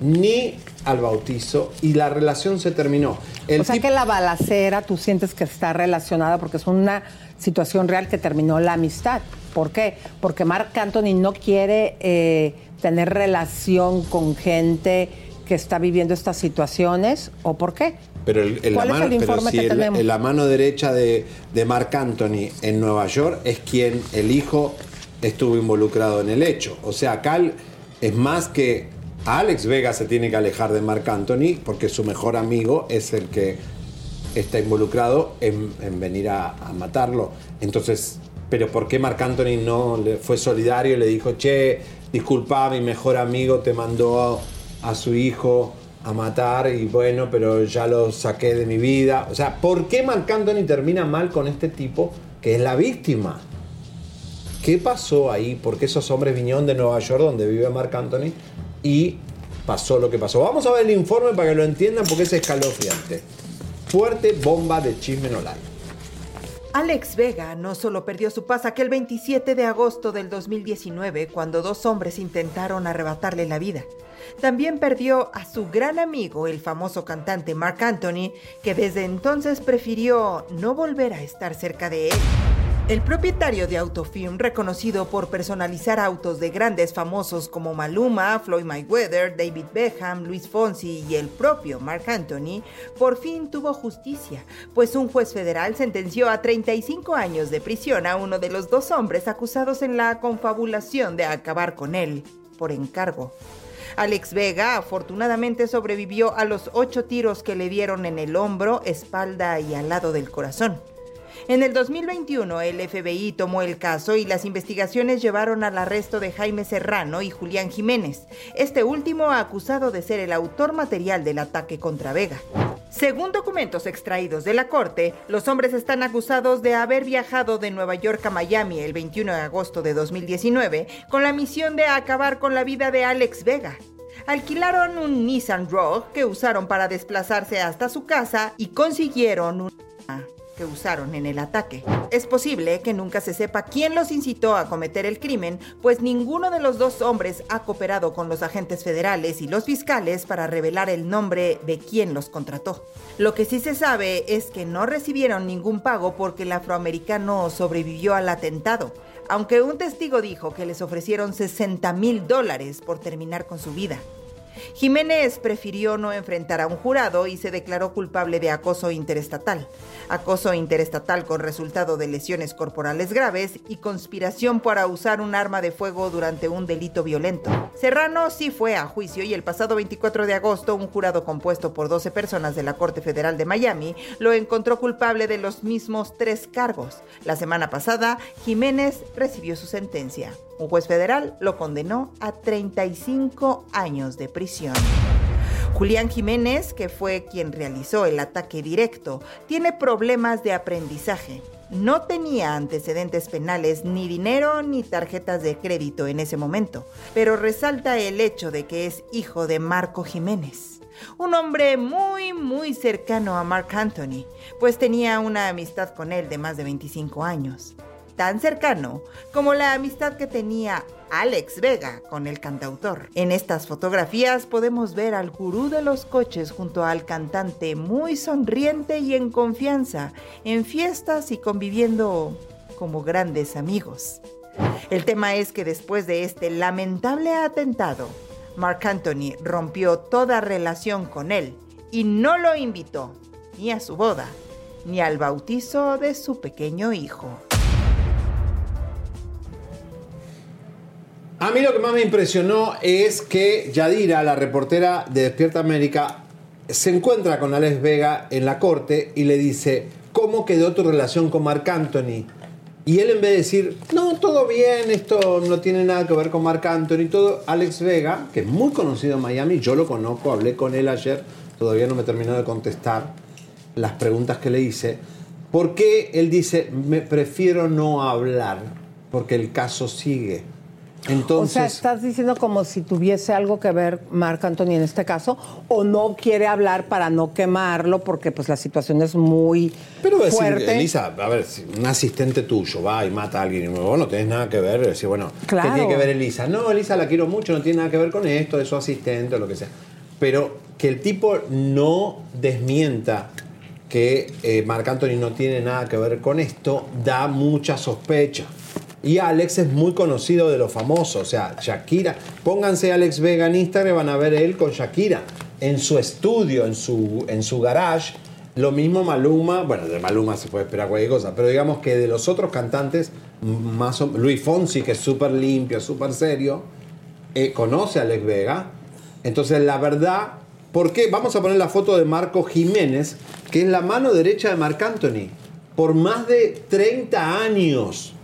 ni al bautizo y la relación se terminó. El o sea que la balacera tú sientes que está relacionada porque es una situación real que terminó la amistad. ¿Por qué? Porque Marc Anthony no quiere eh, tener relación con gente que está viviendo estas situaciones o por qué? Pero el, el- la ¿Cuál es mano, el informe si que el- tenemos? la mano derecha de, de Marc Anthony en Nueva York es quien el hijo estuvo involucrado en el hecho. O sea, el- es más que Alex Vega se tiene que alejar de Marc Anthony porque su mejor amigo es el que está involucrado en, en venir a, a matarlo. Entonces, pero ¿por qué Marc Anthony no le fue solidario y le dijo, che, disculpa, mi mejor amigo te mandó a, su hijo a matar y bueno, pero ya lo saqué de mi vida? O sea, ¿por qué Marc Anthony termina mal con este tipo que es la víctima? ¿Qué pasó ahí? Porque esos hombres vinieron de Nueva York, donde vive Marc Anthony, y pasó lo que pasó. Vamos a ver el informe para que lo entiendan, porque es escalofriante. Fuerte bomba de chisme no. Alex Vega no solo perdió su paz aquel 27 de agosto del 2019 cuando dos hombres intentaron arrebatarle la vida. También perdió a su gran amigo, el famoso cantante Mark Anthony, que desde entonces prefirió no volver a estar cerca de él. El propietario de Autofilm, reconocido por personalizar autos de grandes famosos como Maluma, Floyd Mayweather, David Beckham, Luis Fonsi y el propio Mark Anthony, por fin tuvo justicia, pues un juez federal sentenció a 35 años de prisión a uno de los dos hombres acusados en la confabulación de acabar con él por encargo. Alex Vega afortunadamente sobrevivió a los ocho tiros que le dieron en el hombro, espalda y al lado del corazón. En el 2021, el FBI tomó el caso y las investigaciones llevaron al arresto de Jaime Serrano y Julián Jiménez, este último acusado de ser el autor material del ataque contra Vega. Según documentos extraídos de la corte, los hombres están acusados de haber viajado de Nueva York a Miami el 21 de agosto de 2019 con la misión de acabar con la vida de Alex Vega. Alquilaron un Nissan Rogue que usaron para desplazarse hasta su casa y consiguieron un que usaron en el ataque. Es posible que nunca se sepa quién los incitó a cometer el crimen, pues ninguno de los dos hombres ha cooperado con los agentes federales y los fiscales para revelar el nombre de quien los contrató. Lo que sí se sabe es que no recibieron ningún pago porque el afroamericano sobrevivió al atentado, aunque un testigo dijo que les ofrecieron 60 mil dólares por terminar con su vida. Jiménez prefirió no enfrentar a un jurado y se declaró culpable de acoso interestatal, acoso interestatal con resultado de lesiones corporales graves y conspiración para usar un arma de fuego durante un delito violento. Serrano sí fue a juicio y el pasado 24 de agosto un jurado compuesto por 12 personas de la Corte Federal de Miami lo encontró culpable de los mismos tres cargos. La semana pasada, Jiménez recibió su sentencia. Un juez federal lo condenó a 35 años de prisión. Julián Jiménez, que fue quien realizó el ataque directo, tiene problemas de aprendizaje. No tenía antecedentes penales, ni dinero, ni tarjetas de crédito en ese momento, pero resalta el hecho de que es hijo de Marco Jiménez, un hombre muy, muy cercano a Mark Anthony, pues tenía una amistad con él de más de 25 años tan cercano como la amistad que tenía Alex Vega con el cantautor. En estas fotografías podemos ver al gurú de los coches junto al cantante muy sonriente y en confianza, en fiestas y conviviendo como grandes amigos. El tema es que después de este lamentable atentado, Mark Anthony rompió toda relación con él y no lo invitó ni a su boda ni al bautizo de su pequeño hijo. A mí lo que más me impresionó es que Yadira, la reportera de Despierta América, se encuentra con Alex Vega en la corte y le dice, ¿cómo quedó tu relación con Marc Anthony? Y él en vez de decir, no, todo bien, esto no tiene nada que ver con Marc Anthony, todo, Alex Vega, que es muy conocido en Miami, yo lo conozco, hablé con él ayer, todavía no me terminó de contestar las preguntas que le hice, ¿por qué él dice, me prefiero no hablar? Porque el caso sigue. Entonces, o sea, estás diciendo como si tuviese algo que ver Marc Anthony en este caso, o no quiere hablar para no quemarlo, porque pues la situación es muy pero decir, fuerte. Elisa, a ver, si un asistente tuyo va y mata a alguien y vos no tenés nada que ver, decir, bueno, ¿qué tiene que ver Elisa? No, Elisa la quiero mucho, no tiene nada que ver con esto, es su asistente o lo que sea. Pero que el tipo no desmienta que eh, Marc Anthony no tiene nada que ver con esto, da mucha sospecha. Y Alex es muy conocido de los famosos, o sea, Shakira. Pónganse Alex Vega en Instagram, van a ver él con Shakira en su estudio, en su, en su garage. Lo mismo Maluma, bueno, de Maluma se puede esperar cualquier cosa, pero digamos que de los otros cantantes, más Luis Fonsi, que es súper limpio, súper serio, eh, conoce a Alex Vega. Entonces, la verdad, ¿por qué? Vamos a poner la foto de Marco Jiménez, que es la mano derecha de Marc Anthony, por más de 30 años.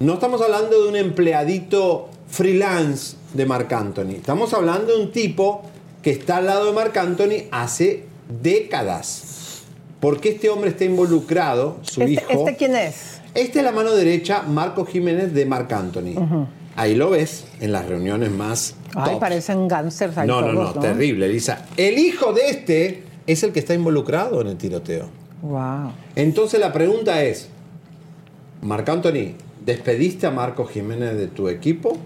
No estamos hablando de un empleadito freelance de Marc Anthony. Estamos hablando de un tipo que está al lado de Marc Anthony hace décadas. Porque este hombre está involucrado, su ¿Este, hijo. ¿Este quién es? Este es la mano derecha, Marco Jiménez de Marc Anthony. Ahí lo ves en las reuniones más. Ay, parecen gánsters ahí No, no, todos, no, terrible, Elisa. El hijo de este es el que está involucrado en el tiroteo. Wow. Entonces la pregunta es, Marc Anthony, ¿despediste a Marco Jiménez de tu equipo?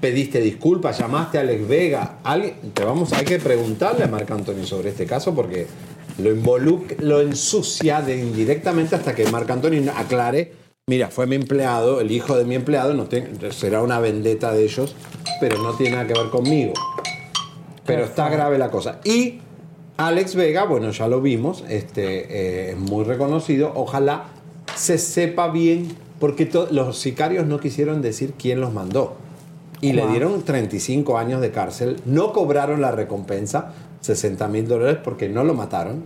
¿Pediste disculpas? ¿Llamaste a Alex Vega? ¿Alguien? Te vamos, hay que preguntarle a Marc Anthony sobre este caso porque lo, involuc- lo ensucia de indirectamente hasta que Marc Anthony aclare Mira, fue mi empleado, el hijo de mi empleado, no te- será una vendetta de ellos, pero no tiene nada que ver conmigo. Pero está grave la cosa. Y Alex Vega, bueno, ya lo vimos, este, eh, es muy reconocido. Ojalá se sepa bien, porque los sicarios no quisieron decir quién los mandó. Y le dieron 35 años de cárcel. No cobraron la recompensa, 60 mil dólares, porque no lo mataron.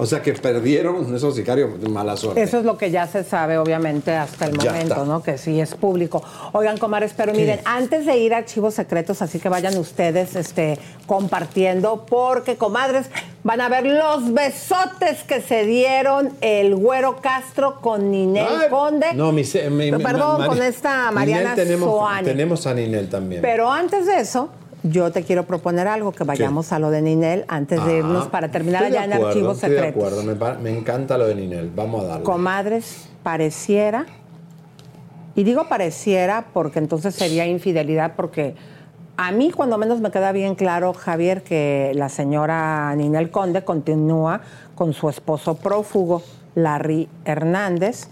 O sea que perdieron esos sicarios, mala suerte. Eso es lo que ya se sabe, obviamente, hasta el Ya momento, está. ¿no? Que sí es público. Oigan, comares, pero miren, antes de ir a archivos secretos, así que vayan ustedes este, compartiendo, porque, comadres, van a ver los besotes que se dieron el Güero Castro con Ninel Ay, Conde. No, mi, se- mi- mi- Perdón, con esta Mariana Ninel tenemos, Soane. tenemos a Ninel también. Pero antes de eso, yo te quiero proponer algo, que vayamos a lo de Ninel antes de Ah, irnos para terminar de allá en archivos estoy de secretos. acuerdo, me, me encanta lo de Ninel. Vamos a darle. Comadres, pareciera, y digo pareciera porque entonces sería infidelidad, porque a mí cuando menos me queda bien claro, Javier, que la señora Ninel Conde continúa con su esposo prófugo, Larry Hernández,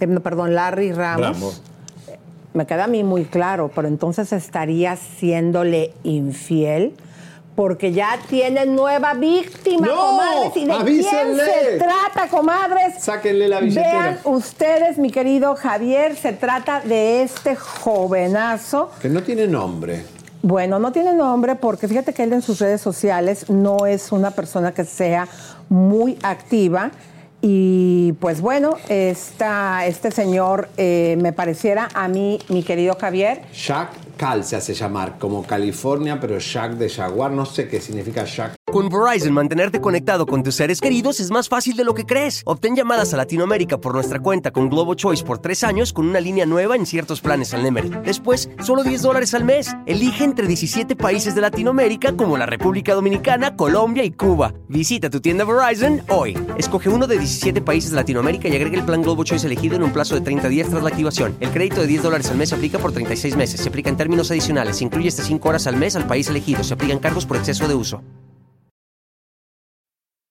eh, perdón, Larry Ramos. Ramos. Me queda a mí muy claro, pero entonces estaría siéndole infiel. Porque ya tiene nueva víctima, ¡No! comadres. ¿Y de ¡Avísenle! quién se trata, comadres? Sáquenle la billetera. Vean ustedes, mi querido Javier, se trata de este jovenazo. Que no tiene nombre. Bueno, no tiene nombre porque fíjate que él en sus redes sociales no es una persona que sea muy activa. Y pues bueno, esta, este señor eh, me pareciera a mí, mi querido Javier, Jack Cal se hace llamar, como California, pero Jack de Jaguar. No sé qué significa Jack. Con Verizon, mantenerte conectado con tus seres queridos es más fácil de lo que crees. Obtén llamadas a Latinoamérica por nuestra cuenta con Globo Choice por tres años con una línea nueva en ciertos planes al Nemery. Después, solo 10 dólares al mes. Elige entre 17 países de Latinoamérica como la República Dominicana, Colombia y Cuba. Visita tu tienda Verizon hoy. Escoge uno de 17 países de Latinoamérica y agrega el plan Globo Choice elegido en un plazo de 30 días tras la activación. El crédito de 10 dólares al mes se aplica por 36 meses. Se aplica en términos adicionales. Se incluye hasta 5 horas al mes al país elegido. Se aplican cargos por exceso de uso.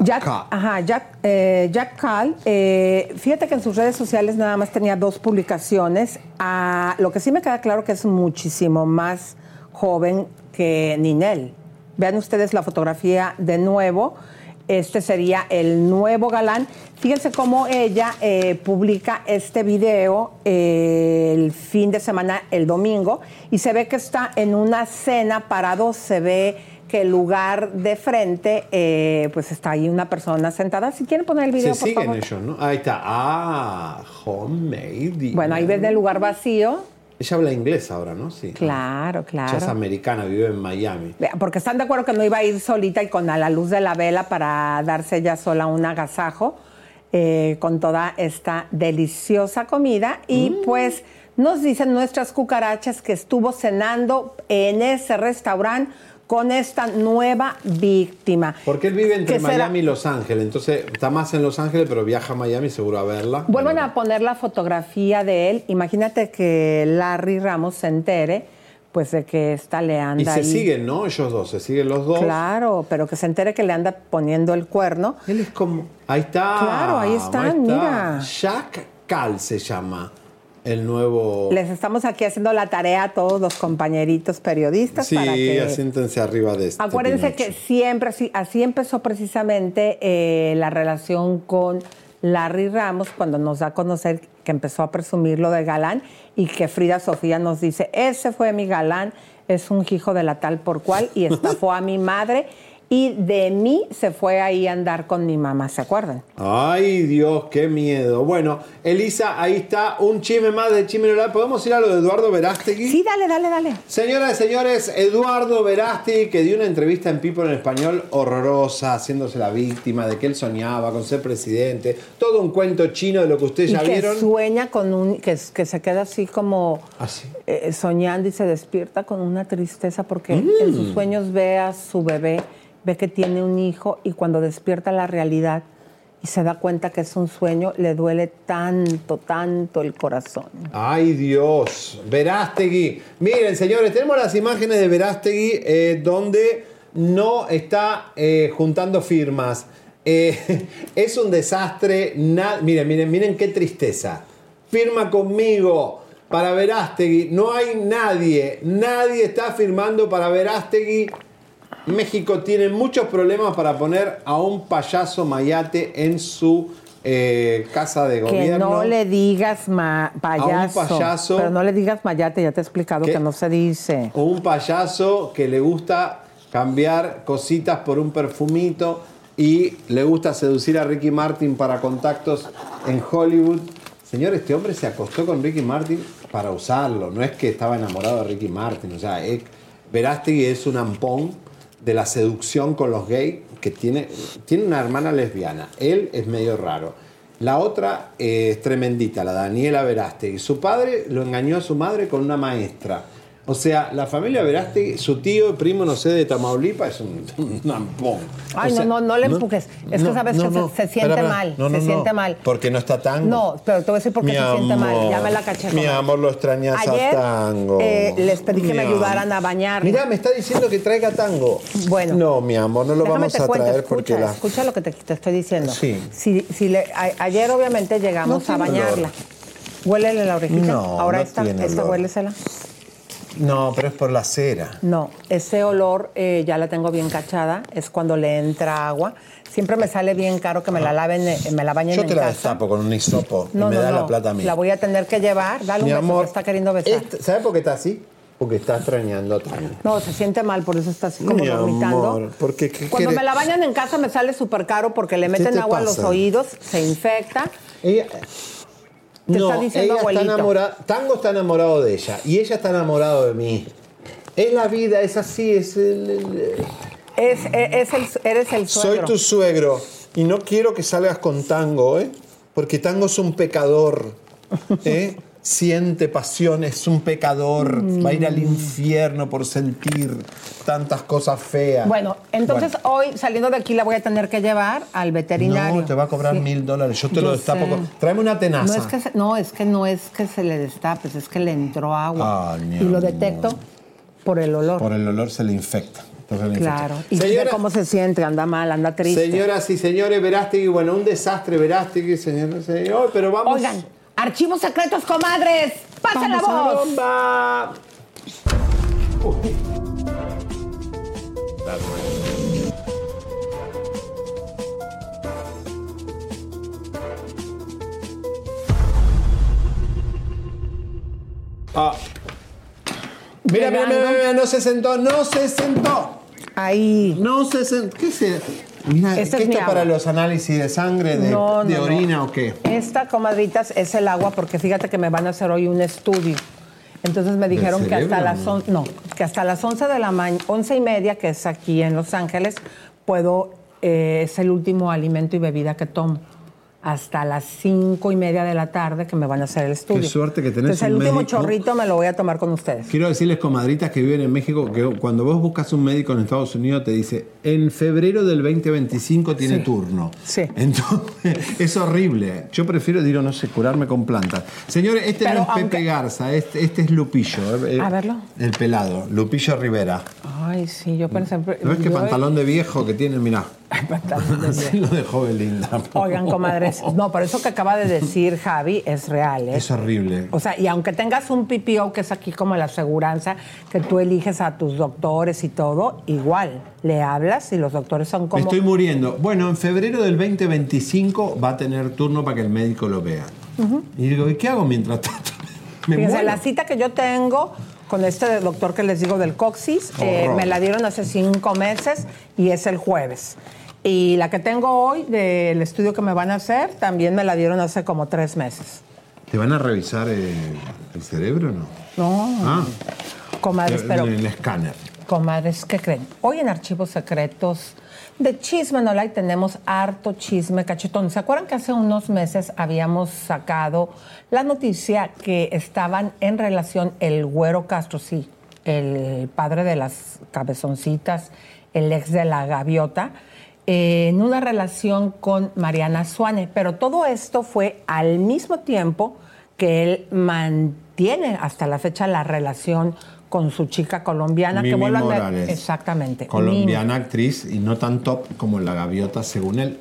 Jack, ajá, Jack, eh, Jack Cal, eh, fíjate que en sus redes sociales nada más tenía dos publicaciones. Ah, lo que sí me queda claro que es muchísimo más joven que Ninel. Vean ustedes la fotografía de nuevo. Este sería el nuevo galán. Fíjense cómo ella eh, publica este video eh, el fin de semana, el domingo, y se ve que está en una cena parado, se ve que el lugar de frente, eh, pues está ahí una persona sentada. Si quieren poner el video, Se por siguen favor. ellos, ¿no? Ahí está. Ah, homemade. Bueno, ahí ven el lugar vacío. Ella habla inglés ahora, ¿no? Sí. Claro, Ella es claro. americana, vive en Miami. Porque están de acuerdo que no iba a ir solita y con a la luz de la vela para darse ella sola un agasajo eh, con toda esta deliciosa comida. Y pues nos dicen nuestras cucarachas que estuvo cenando en ese restaurante con esta nueva víctima. Porque él vive entre. Miami y Los Ángeles. Entonces está más en Los Ángeles, pero viaja a Miami seguro a verla. Vuelvan a poner la fotografía de él. Imagínate que Larry Ramos se entere, pues de que esta le anda Y se ahí. siguen, ¿no? Ellos dos, se siguen los dos. Claro, pero que se entere que le anda poniendo el cuerno. Él es como. Ahí está. Claro, ahí están, mira. Jack Cal se llama el nuevo. Les estamos aquí haciendo la tarea a todos los compañeritos periodistas Sí, para que asiéntense arriba de este. Acuérdense Pinocho. que siempre, así, así empezó precisamente eh, la relación con Larry Ramos cuando nos da a conocer que empezó a presumir lo de galán y que Frida Sofía nos dice, ese fue mi galán, es un hijo de la tal por cual y estafó a mi madre Y de mí se fue ahí a andar con mi mamá, ¿se acuerdan? Ay, Dios, qué miedo. Bueno, Elisa, ahí está un chisme más de chisme. ¿Podemos ir a lo de Eduardo Verástegui? Sí, dale, dale, dale. Señoras y señores, Eduardo Verástegui, que dio una entrevista en People en español horrorosa, haciéndose la víctima de que él soñaba con ser presidente. Todo un cuento chino de lo que ustedes y ya que vieron. sueña con un, que, que se queda así como Así. eh, soñando y se despierta con una tristeza porque Mm. en sus sueños ve a su bebé, ve que tiene un hijo y cuando despierta la realidad y se da cuenta que es un sueño, le duele tanto, tanto el corazón. Ay Dios, Verástegui. Miren, señores, tenemos las imágenes de Verástegui eh, donde no está eh, juntando firmas. Eh, es un desastre. na- miren, miren, miren qué tristeza. Firma conmigo para Verástegui. No hay nadie, nadie está firmando para Verástegui. México tiene muchos problemas para poner a un payaso mayate en su eh, casa de Que gobierno. no le digas ma- payaso, payaso. Pero no le digas mayate, ya te he explicado que no se dice. O un payaso que le gusta cambiar cositas por un perfumito y le gusta seducir a Ricky Martin para contactos en Hollywood. Señor, este hombre se acostó con Ricky Martin para usarlo. No es que estaba enamorado de Ricky Martin. O sea, es, Verástegui es un ampón de la seducción con los gays que tiene, tiene una hermana lesbiana. Él es medio raro. La otra eh, es tremendita, la Daniela Verástegui. Su padre lo engañó a su madre con una maestra. O sea, la familia Verástegui, su tío, primo, no sé, de Tamaulipas, es un, un ampón. Ay, O sea, no, no, no le empujes. Es que sabes no, que se- siente espérame. mal. No, no, se no, siente mal. Porque no está tango. No, pero te voy a decir por qué se siente mal. Ya me la caché. Mi amor, lo extrañas Ayer a tango. eh, les pedí que me amor. ayudaran a bañar. Mira, me está diciendo que traiga tango. Bueno. No, mi amor, no lo vamos a cuento, traer escucha, porque la. escucha lo que te, te estoy diciendo. Sí. Si, si le- a- ayer obviamente llegamos a bañarla. olor. Huélele la orejita. No, Ahora no esta, esta huélesela. No, pero es por la cera. No, ese olor eh, ya la tengo bien cachada. Es cuando le entra agua. Siempre me sale bien caro que me la laven, eh, me la bañen Yo en te la casa. destapo con un hisopo No, y me no, da no. la plata a mí. La voy a tener que llevar. Dale un Mi beso amor, que está queriendo besar. Este- ¿Sabes por qué está así? Porque está extrañando a tango. No, se siente mal, por eso está así como Mi vomitando. amor, porque ¿qué Cuando me la bañan en casa me sale súper caro porque le ¿Qué meten te agua a los oídos, se infecta. Ella, Te no, está diciendo ella abuelito. está enamorada. Tango está enamorado de ella y ella está enamorado de mí. Es la vida, es así, es el- el- Es, es el, eres el Soy suegro. tu suegro y no quiero que salgas con tango, ¿eh? Porque tango es un pecador, ¿eh? Siente pasión, es un pecador, va a ir al infierno por sentir tantas cosas feas. Bueno, entonces hoy saliendo de aquí la voy a tener que llevar al veterinario. No, te va a cobrar Sí. mil dólares. Yo te Yo lo destapo. con- Tráeme una No tenaza. es, que se, no, es que no es que se le destapes, es que le entró agua. Ay, y lo amor. detecto por el olor. Por el olor se le infecta. Entonces. Claro. Y Señora- cómo se siente, anda mal, anda triste. Señoras y señores, Verástegui, bueno, un desastre Verástegui, señoras y señores, pero vamos... Oigan, archivos secretos, comadres. ¡Pasen la Vamos a la voz! bomba. Ah. Mira, mira, mira, mira, no se sentó, no se sentó. Ahí. No se sentó. ¿Qué se? Mira, Este ¿qué es esto para los análisis de sangre, de, No, no, de no. orina o qué? Esta, comadritas, es el agua porque fíjate que me van a hacer hoy un estudio. Entonces me dijeron que hasta las on- no, que hasta las 11 de la mañana, 11 y media, que es aquí en Los Ángeles, puedo, eh, es el último alimento y bebida que tomo. Hasta las 5 y media de la tarde que me van a hacer el estudio. suerte que tenés Entonces el un último médico. chorrito me lo voy a tomar con ustedes. Quiero decirles, comadritas que viven en México, que cuando vos buscas un médico en Estados Unidos te dice, en febrero del 2025 tiene Sí. turno. Sí. Entonces, es horrible. Yo prefiero, digo, no sé, curarme con plantas. Señores, este Pero no es Pepe aunque- Garza, este, este es Lupillo. eh, A verlo. El pelado, Lupillo Rivera. Ay, sí, yo pensé... ¿No ves qué yo- pantalón de viejo que tiene? Mirá. lo dejó Belinda. Oigan, comadres, no, por eso que acaba de decir Javi es real, ¿eh? Es horrible. O sea, y aunque tengas un PPO, que es aquí como la aseguranza, que tú eliges a tus doctores y todo, igual, le hablas y los doctores son como... estoy muriendo. Bueno, en febrero del 2025 va a tener turno para que el médico lo vea. Y digo, ¿y qué hago mientras tanto? Me Fíjense, muero. la cita que yo tengo con este doctor que les digo del coxis. Eh, me la dieron hace cinco meses y es el jueves. Y la que tengo hoy del estudio que me van a hacer, también me la dieron hace como tres meses. ¿Te van a revisar eh, el cerebro o no? No, Ah, comadres, pero... en el escáner. Comadres, ¿qué creen? Hoy en Archivos Secretos de Chisme No Like tenemos harto chisme cachetón. ¿Se acuerdan que hace unos meses habíamos sacado la noticia que estaban en relación el Güero Castro, sí, el padre de las cabezoncitas, el ex de la gaviota, en una relación con Mariana Suane? Pero todo esto fue al mismo tiempo que él mantiene hasta la fecha la relación con su chica colombiana que vuelvan a ver- exactamente. Colombiana actriz y no tan top como la gaviota, según él.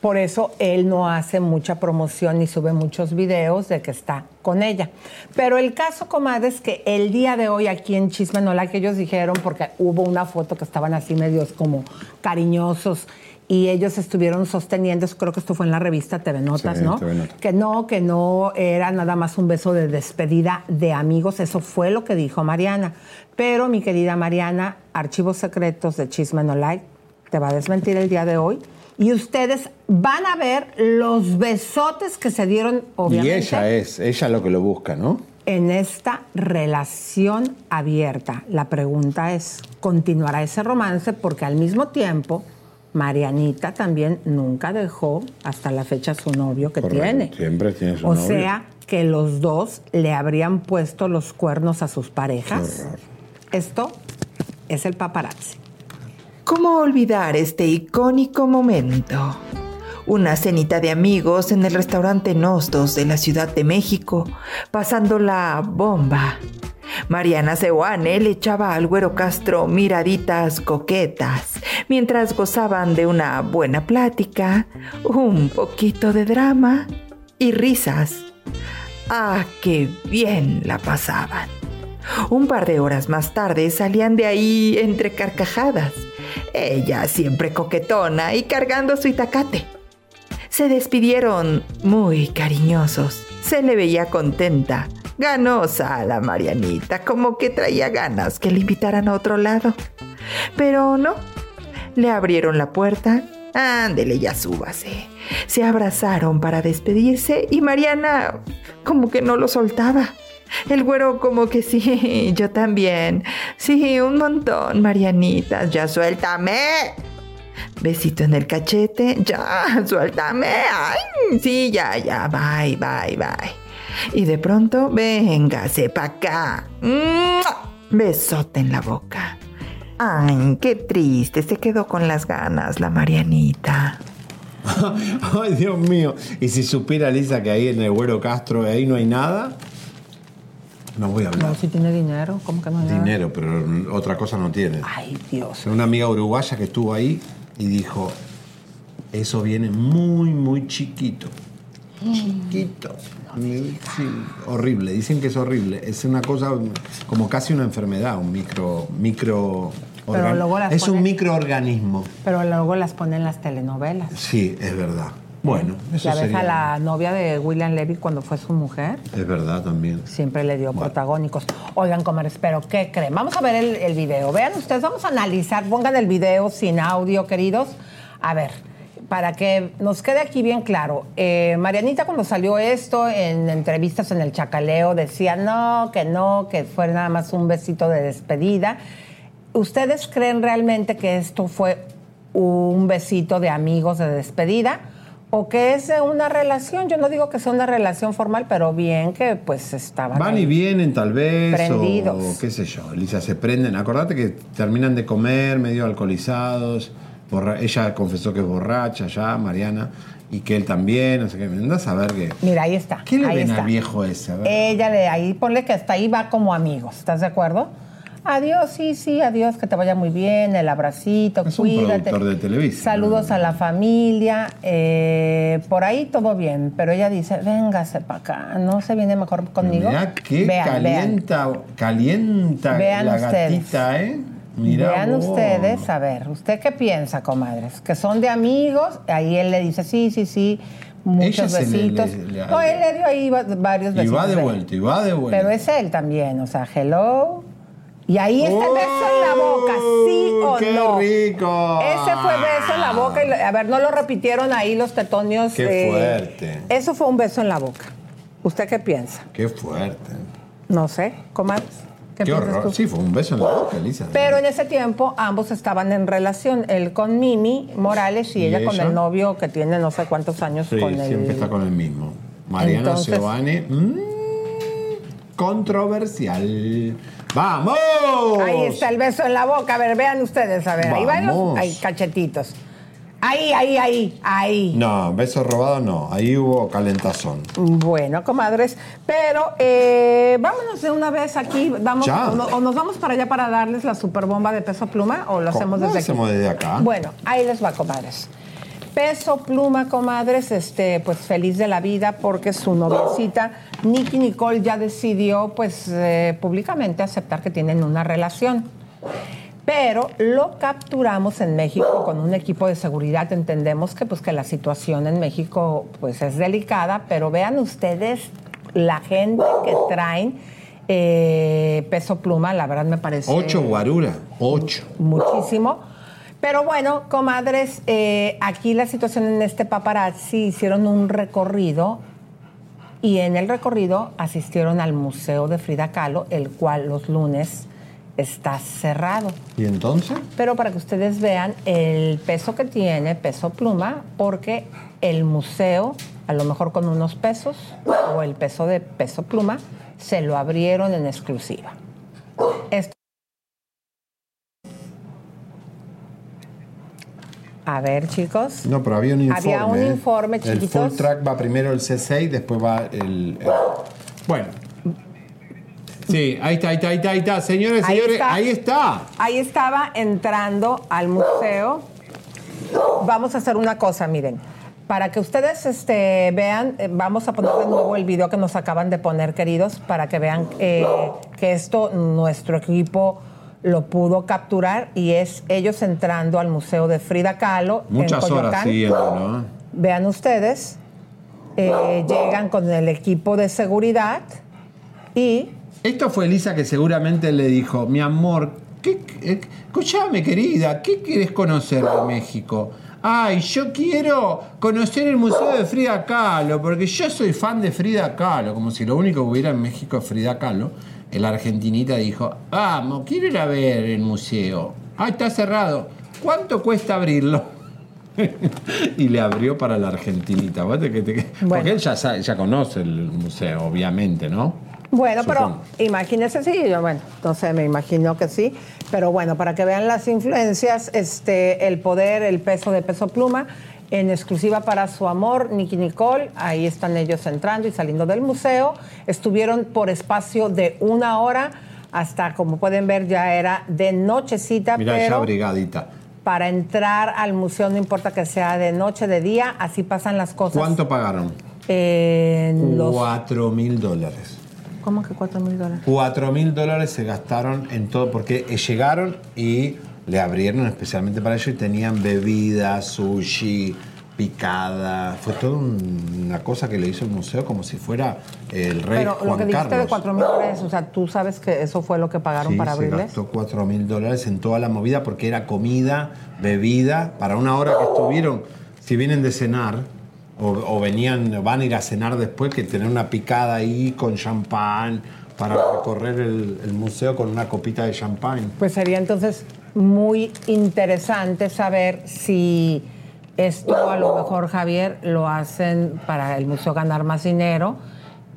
Por eso él no hace mucha promoción ni sube muchos videos de que está con ella. Pero el caso comadre es que el día de hoy aquí en Chisme No Like, que ellos dijeron porque hubo una foto que estaban así medios como cariñosos y ellos estuvieron sosteniendo, creo que esto fue en la revista TV Notas, Sí, ¿no? TV Notas. Que no, que no era nada más un beso de despedida de amigos, eso fue lo que dijo Mariana. Pero mi querida Mariana, Archivos Secretos de Chisme No Like te va a desmentir el día de hoy. Y ustedes van a ver los besotes que se dieron, obviamente, Y ella es, ella lo que lo busca, ¿no? en esta relación abierta. La pregunta es, ¿continuará ese romance? Porque al mismo tiempo, Marianita también nunca dejó hasta la fecha a su novio que Correcto, tiene. Siempre tiene su O novio. sea, que los dos le habrían puesto los cuernos a sus parejas. Esto es el paparazzi. ¿Cómo olvidar este icónico momento? Una cenita de amigos en el restaurante Nostos de la Ciudad de México, pasando la bomba. Mariana Seoane le echaba al güero Castro miraditas coquetas, mientras gozaban de una buena plática, un poquito de drama y risas. ¡Ah, qué bien la pasaban! Un par de horas más tarde salían de ahí entre carcajadas. Ella siempre coquetona y cargando su itacate. Se despidieron muy cariñosos. Se le veía contenta, ganosa a la Marianita, como que traía ganas que le invitaran a otro lado. Pero no. Le abrieron la puerta. Ándele, ya súbase. Se abrazaron para despedirse y Mariana como que no lo soltaba. El güero como que sí, yo también. Sí, un montón, Marianita. Ya suéltame. Besito en el cachete. Ya, suéltame. Ay, sí, ya, ya. Bye, bye, bye. Y de pronto, véngase pa' acá. ¡Mua! Besote en la boca. Ay, qué triste. Se quedó con las ganas la Marianita. Ay, Dios mío. Y si supiera Lisa que ahí en el Güero Castro ahí no hay nada, no voy a hablar. No, si tiene dinero, ¿cómo que no hay nada? Dinero, pero otra cosa no tiene. Ay, Dios. Una amiga uruguaya que estuvo ahí y dijo, eso viene muy, muy chiquito. Chiquito. Sí, horrible, dicen que es horrible. Es una cosa como casi una enfermedad, un micro... micro Pero organ- luego las es un microorganismo. Pero luego las ponen en las telenovelas. Sí, es verdad. Bueno, eso Ya ves a la novia de William Levy cuando fue su mujer. Es verdad también. Siempre le dio protagónicos. Oigan, comer, pero ¿qué creen? Vamos a ver el, el video. Vean ustedes, vamos a analizar. Pongan el video sin audio, queridos. A ver, para que nos quede aquí bien claro. eh, Marianita, cuando salió esto en entrevistas en el Chacaleo, decía no, que no, que fue nada más un besito de despedida. ¿Ustedes creen realmente que esto fue un besito de amigos de despedida? ¿O que es una relación? Yo no digo que sea una relación formal, pero bien que pues estaban Van y vienen tal vez, Prendidos. o qué sé yo, Elisa, se prenden. Acordate que terminan de comer medio alcoholizados. Borra- ella confesó que es borracha ya, Mariana, y que él también, no sé qué. Andás a ver qué. Mira, ahí está. ¿Qué le ahí ven está. al viejo ese? A ver. Ella le ahí, ponle que hasta ahí va como amigos, ¿estás de acuerdo? Adiós, sí, sí, adiós, que te vaya muy bien, el abracito, es un cuídate. productor de televisión. Saludos a la familia, eh, por ahí todo bien, pero ella dice, véngase para acá, ¿no se viene mejor conmigo? Mirá qué Vean, calienta, calienta Vean la ustedes. gatita, ¿eh? Mirá Vean vos. ustedes, a ver, ¿usted qué piensa, comadres? ¿Que son de amigos? Ahí él le dice, sí, sí, sí, muchos besitos. le- le- no, él le dio ahí va- varios Y besitos. va de vuelta, y va de vuelta. Pero es él también, o sea, hello. Y ahí está el beso en la boca, ¿sí o ¡Oh, ¡Qué no? rico! Ese fue beso en la boca. Y, a ver, no lo repitieron ahí los tetonios. ¡Qué eh, fuerte! Eso fue un beso en la boca. ¿Usted qué piensa? ¡Qué fuerte! No sé, comadres. ¿Qué, ¡Qué, piensas horror! tú? Sí, fue un beso en la boca, Elisa. Pero en ese tiempo ambos estaban en relación, él con Mimi Morales y, ¿Y ella, con el novio que tiene no sé cuántos años Sí, con siempre el... está con el mismo. Mariana Entonces- Seoane. mm, controversial. ¡Vamos! Ahí está el beso en la boca, a ver, vean ustedes, a ver, ahí van los Vamos. ahí, cachetitos. Ahí, ahí, ahí, ahí. No, beso robado no. Ahí hubo calentazón. Bueno, comadres, pero eh, vámonos de una vez aquí, vamos, Ya. o, no- o nos vamos para allá para darles la super bomba de peso pluma o lo hacemos ¿Cómo desde hacemos aquí. desde acá? Bueno, ahí les va, comadres. Peso pluma, comadres, este, pues feliz de la vida porque su noviecita Nicky Nicole ya decidió, pues eh, públicamente aceptar que tienen una relación. Pero lo capturamos en México con un equipo de seguridad. Entendemos que, pues, que la situación en México pues, es delicada, pero vean ustedes la gente que traen eh, peso pluma, la verdad me parece Ocho guarura. Ocho. muchísimo. Pero bueno, comadres, eh, aquí la situación en este paparazzi hicieron un recorrido y en el recorrido asistieron al Museo de Frida Kahlo, el cual los lunes está cerrado. ¿Y entonces? Pero para que ustedes vean el peso que tiene, peso pluma, porque el museo, a lo mejor con unos pesos, o el peso de peso pluma, se lo abrieron en exclusiva. Esto. A ver, chicos. No, pero había un informe. Había un ¿eh? informe, El chiquitos. full track va primero el C6, después va el. el- Bueno. Sí, ahí está, ahí está, ahí está, ahí está. Señores, Ahí señores, está. ahí está. Ahí estaba entrando al museo. Vamos a hacer una cosa, miren. Para que ustedes este, vean, eh, vamos a poner de nuevo el video que nos acaban de poner, queridos, para que vean eh, que esto nuestro equipo lo pudo capturar y es ellos entrando al Museo de Frida Kahlo Muchas en horas siguiendo, ¿no? Vean ustedes, eh, llegan con el equipo de seguridad y Esto fue Elisa que seguramente le dijo, mi amor, ¿qué, eh, escuchame querida, ¿qué quieres conocer de México? Ay, yo quiero conocer el Museo de Frida Kahlo, porque yo soy fan de Frida Kahlo, como si lo único que hubiera en México es Frida Kahlo. El argentinita dijo, vamos, quiero ir a ver el museo. Ah, está cerrado. ¿Cuánto cuesta abrirlo? y le abrió para la argentinita. ¿Vos te- que te- Porque él ya, sabe- ya conoce el museo, obviamente, ¿no? Bueno, pero Supongo. imagínense, sí, yo, bueno, no sé, me imagino que sí, pero bueno, para que vean las influencias, este, el poder, el peso de peso pluma, en exclusiva para su amor, Nicky Nicole, ahí están ellos entrando y saliendo del museo, estuvieron por espacio de una hora, hasta como pueden ver ya era de nochecita, Mira, ya pero abrigadita. para entrar al museo no importa que sea de noche, de día, así pasan las cosas. ¿Cuánto pagaron? Cuatro mil dólares. ¿Cómo que cuatro mil dólares? Cuatro mil dólares se gastaron en todo, porque eh, llegaron y le abrieron especialmente para ellos y tenían bebida, sushi, picada. Fue toda un- una cosa que le hizo el museo como si fuera el rey Pero Juan lo que dijiste Carlos. de cuatro mil dólares, o sea, tú sabes que eso fue lo que pagaron Sí, para se abrirles. gastó 4 mil dólares en toda la movida porque era comida, bebida, para una hora que estuvieron, si vienen de cenar o, o venían, van a ir a cenar después, que tener una picada ahí con champán para recorrer el, el museo con una copita de champán. Pues sería entonces muy interesante saber si esto a lo mejor, Javier, lo hacen para el museo ganar más dinero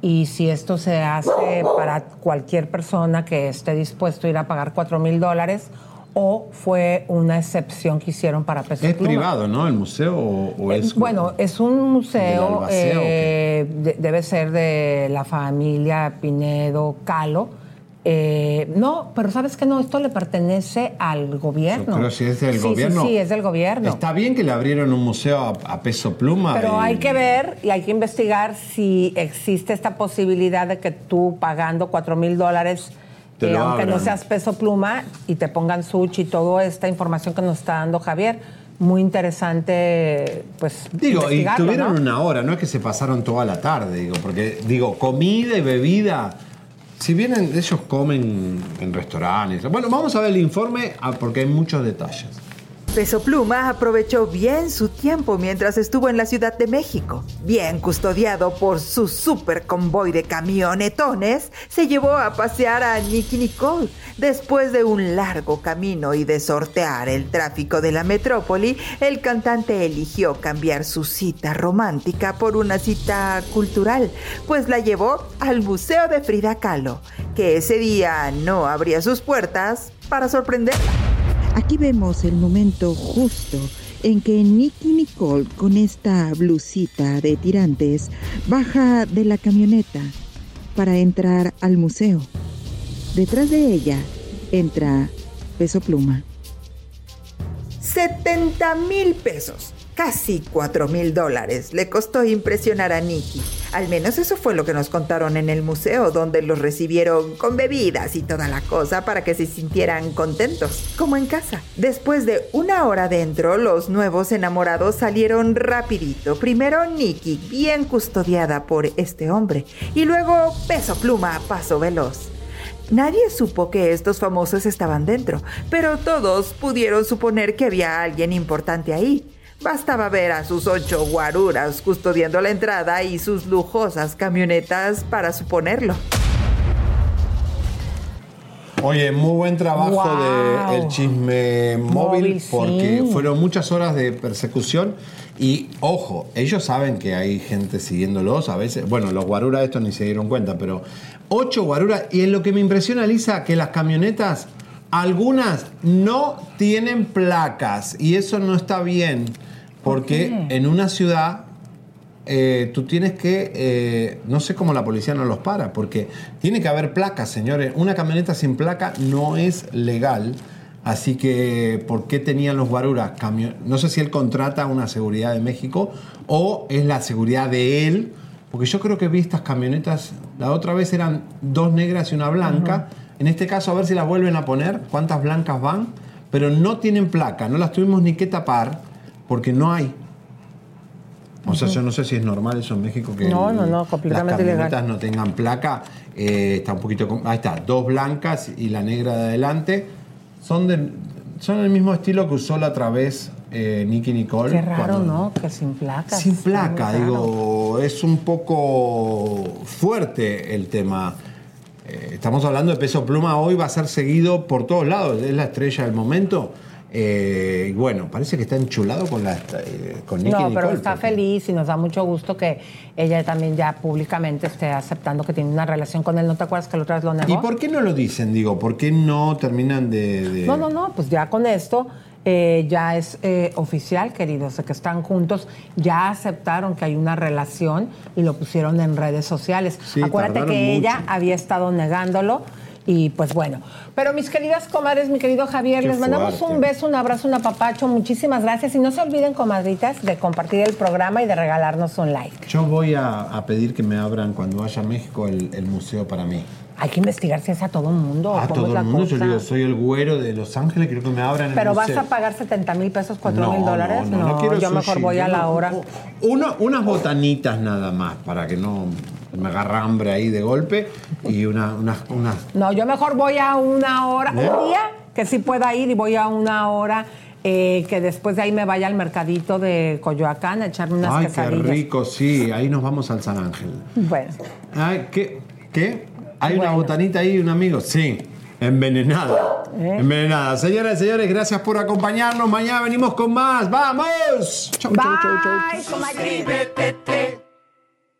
y si esto se hace para cualquier persona que esté dispuesto a ir a pagar cuatro mil dólares o fue una excepción que hicieron para peso Es pluma. privado, ¿no? El museo o, o es... Bueno, es un ¿Del museo, albacea eh, de- debe ser de la familia Pinedo Calo. Eh, no, pero sabes que no, esto le pertenece al gobierno. Pero si es del Sí, gobierno. Sí, es del gobierno. Está bien que le abrieron un museo a, a peso pluma. Pero y- hay que ver y hay que investigar si existe esta posibilidad de que tú pagando cuatro mil dólares, Lo aunque no seas peso pluma, y te pongan sushi y toda esta información que nos está dando Javier, muy interesante, pues. Digo, y tuvieron ¿no? una hora, no es que se pasaron toda la tarde, digo, porque, digo, comida y bebida. Si vienen, ellos comen en restaurantes. Bueno, vamos a ver el informe ah, porque hay muchos detalles. Peso Pluma aprovechó bien su tiempo mientras estuvo en la Ciudad de México. Bien custodiado por su super convoy de camionetones, se llevó a pasear a Nicky Nicole. Después de un largo camino y de sortear el tráfico de la metrópoli, el cantante eligió cambiar su cita romántica por una cita cultural, pues la llevó al Museo de Frida Kahlo, que ese día no abría sus puertas para sorprenderla. Aquí vemos el momento justo en que Nicky Nicole con esta blusita de tirantes baja de la camioneta para entrar al museo. Detrás de ella entra Peso Pluma. 70 mil pesos, casi 4 mil dólares, le costó impresionar a Nicky. Al menos eso fue lo que nos contaron en el museo, donde los recibieron con bebidas y toda la cosa para que se sintieran contentos, como en casa. Después de una hora dentro, los nuevos enamorados salieron rapidito. Primero Nicky, bien custodiada por este hombre, y luego Peso Pluma a paso veloz. Nadie supo que estos famosos estaban dentro, pero todos pudieron suponer que había alguien importante ahí. Bastaba ver a sus ocho guaruras custodiando la entrada y sus lujosas camionetas para suponerlo. Oye, muy buen trabajo Wow. del chisme móvil, Móvil, porque sí. fueron muchas horas de persecución y ojo, ellos saben que hay gente siguiéndolos a veces. Bueno, los guaruras estos ni se dieron cuenta, pero ocho guaruras y en lo que me impresiona, Lisa, que las camionetas algunas no tienen placas y eso no está bien, porque en una ciudad eh, tú tienes que, eh, no sé cómo la policía no los para, porque tiene que haber placas, señores. Una camioneta sin placa no es legal. Así que, ¿por qué tenían los guaruras? No sé si él contrata una seguridad de México o es la seguridad de él, porque yo creo que vi estas camionetas, la otra vez eran dos negras y una blanca. En este caso, a ver si las vuelven a poner, cuántas blancas van, pero no tienen placa, no las tuvimos ni que tapar porque no hay. O sea, yo no sé si es normal eso en México que No, el- no, no, completamente las camionetas no tengan placa. Eh, está un poquito. Ahí está, dos blancas y la negra de adelante. Son del son el mismo estilo que usó la otra vez eh, Nicky Nicole. Qué raro, cuando- ¿no? Que sin placas. Sin placa, digo, es un poco fuerte el tema. Eh, estamos hablando de peso pluma, hoy va a ser seguido por todos lados, es la estrella del momento. Eh, bueno, parece que está enchulado con, la, eh, con Nicky No, pero Nicole. está porque- feliz y nos da mucho gusto que ella también ya públicamente esté aceptando que tiene una relación con él. ¿No te acuerdas que la otra vez lo negó? ¿Y por qué no lo dicen? Digo, ¿por qué no terminan de...? de- No, no, no, pues ya con esto eh, ya es eh, oficial, queridos, de que están juntos, ya aceptaron que hay una relación y lo pusieron en redes sociales. Sí, Acuérdate que ella había estado negándolo. Y pues bueno, pero mis queridas comadres, mi querido Javier, Qué les mandamos fuerte. un beso, un abrazo, un apapacho, muchísimas gracias y no se olviden, comadritas, de compartir el programa y de regalarnos un like. Yo voy a, a pedir que me abran cuando vaya a México el, el museo para mí. Hay que investigar si es a todo el mundo. A todo el mundo, yo cosa. digo, soy el güero de Los Ángeles, quiero que me abran el Pero vas a pagar 70 mil pesos, 4 No, mil dólares. No, no, no quiero yo sushi, mejor voy a yo la hora. Uno- unas botanitas nada más, para que no me agarre hambre ahí de golpe. Y una- unas No, yo mejor voy a una hora, ¿Eh? un día que sí pueda ir y voy a una hora eh, que después de ahí me vaya al mercadito de Coyoacán a echarme unas Ay, qué rico, sí. Ahí nos vamos al San Ángel. Bueno, Ay, ¿qué? ¿Qué? ¿Hay una botanita ahí, un amigo? Sí. Envenenada. ¿Eh? Envenenada. Señoras y señores, gracias por acompañarnos. Mañana venimos con más. ¡Vamos! Chau, chau, chau, chau. bye,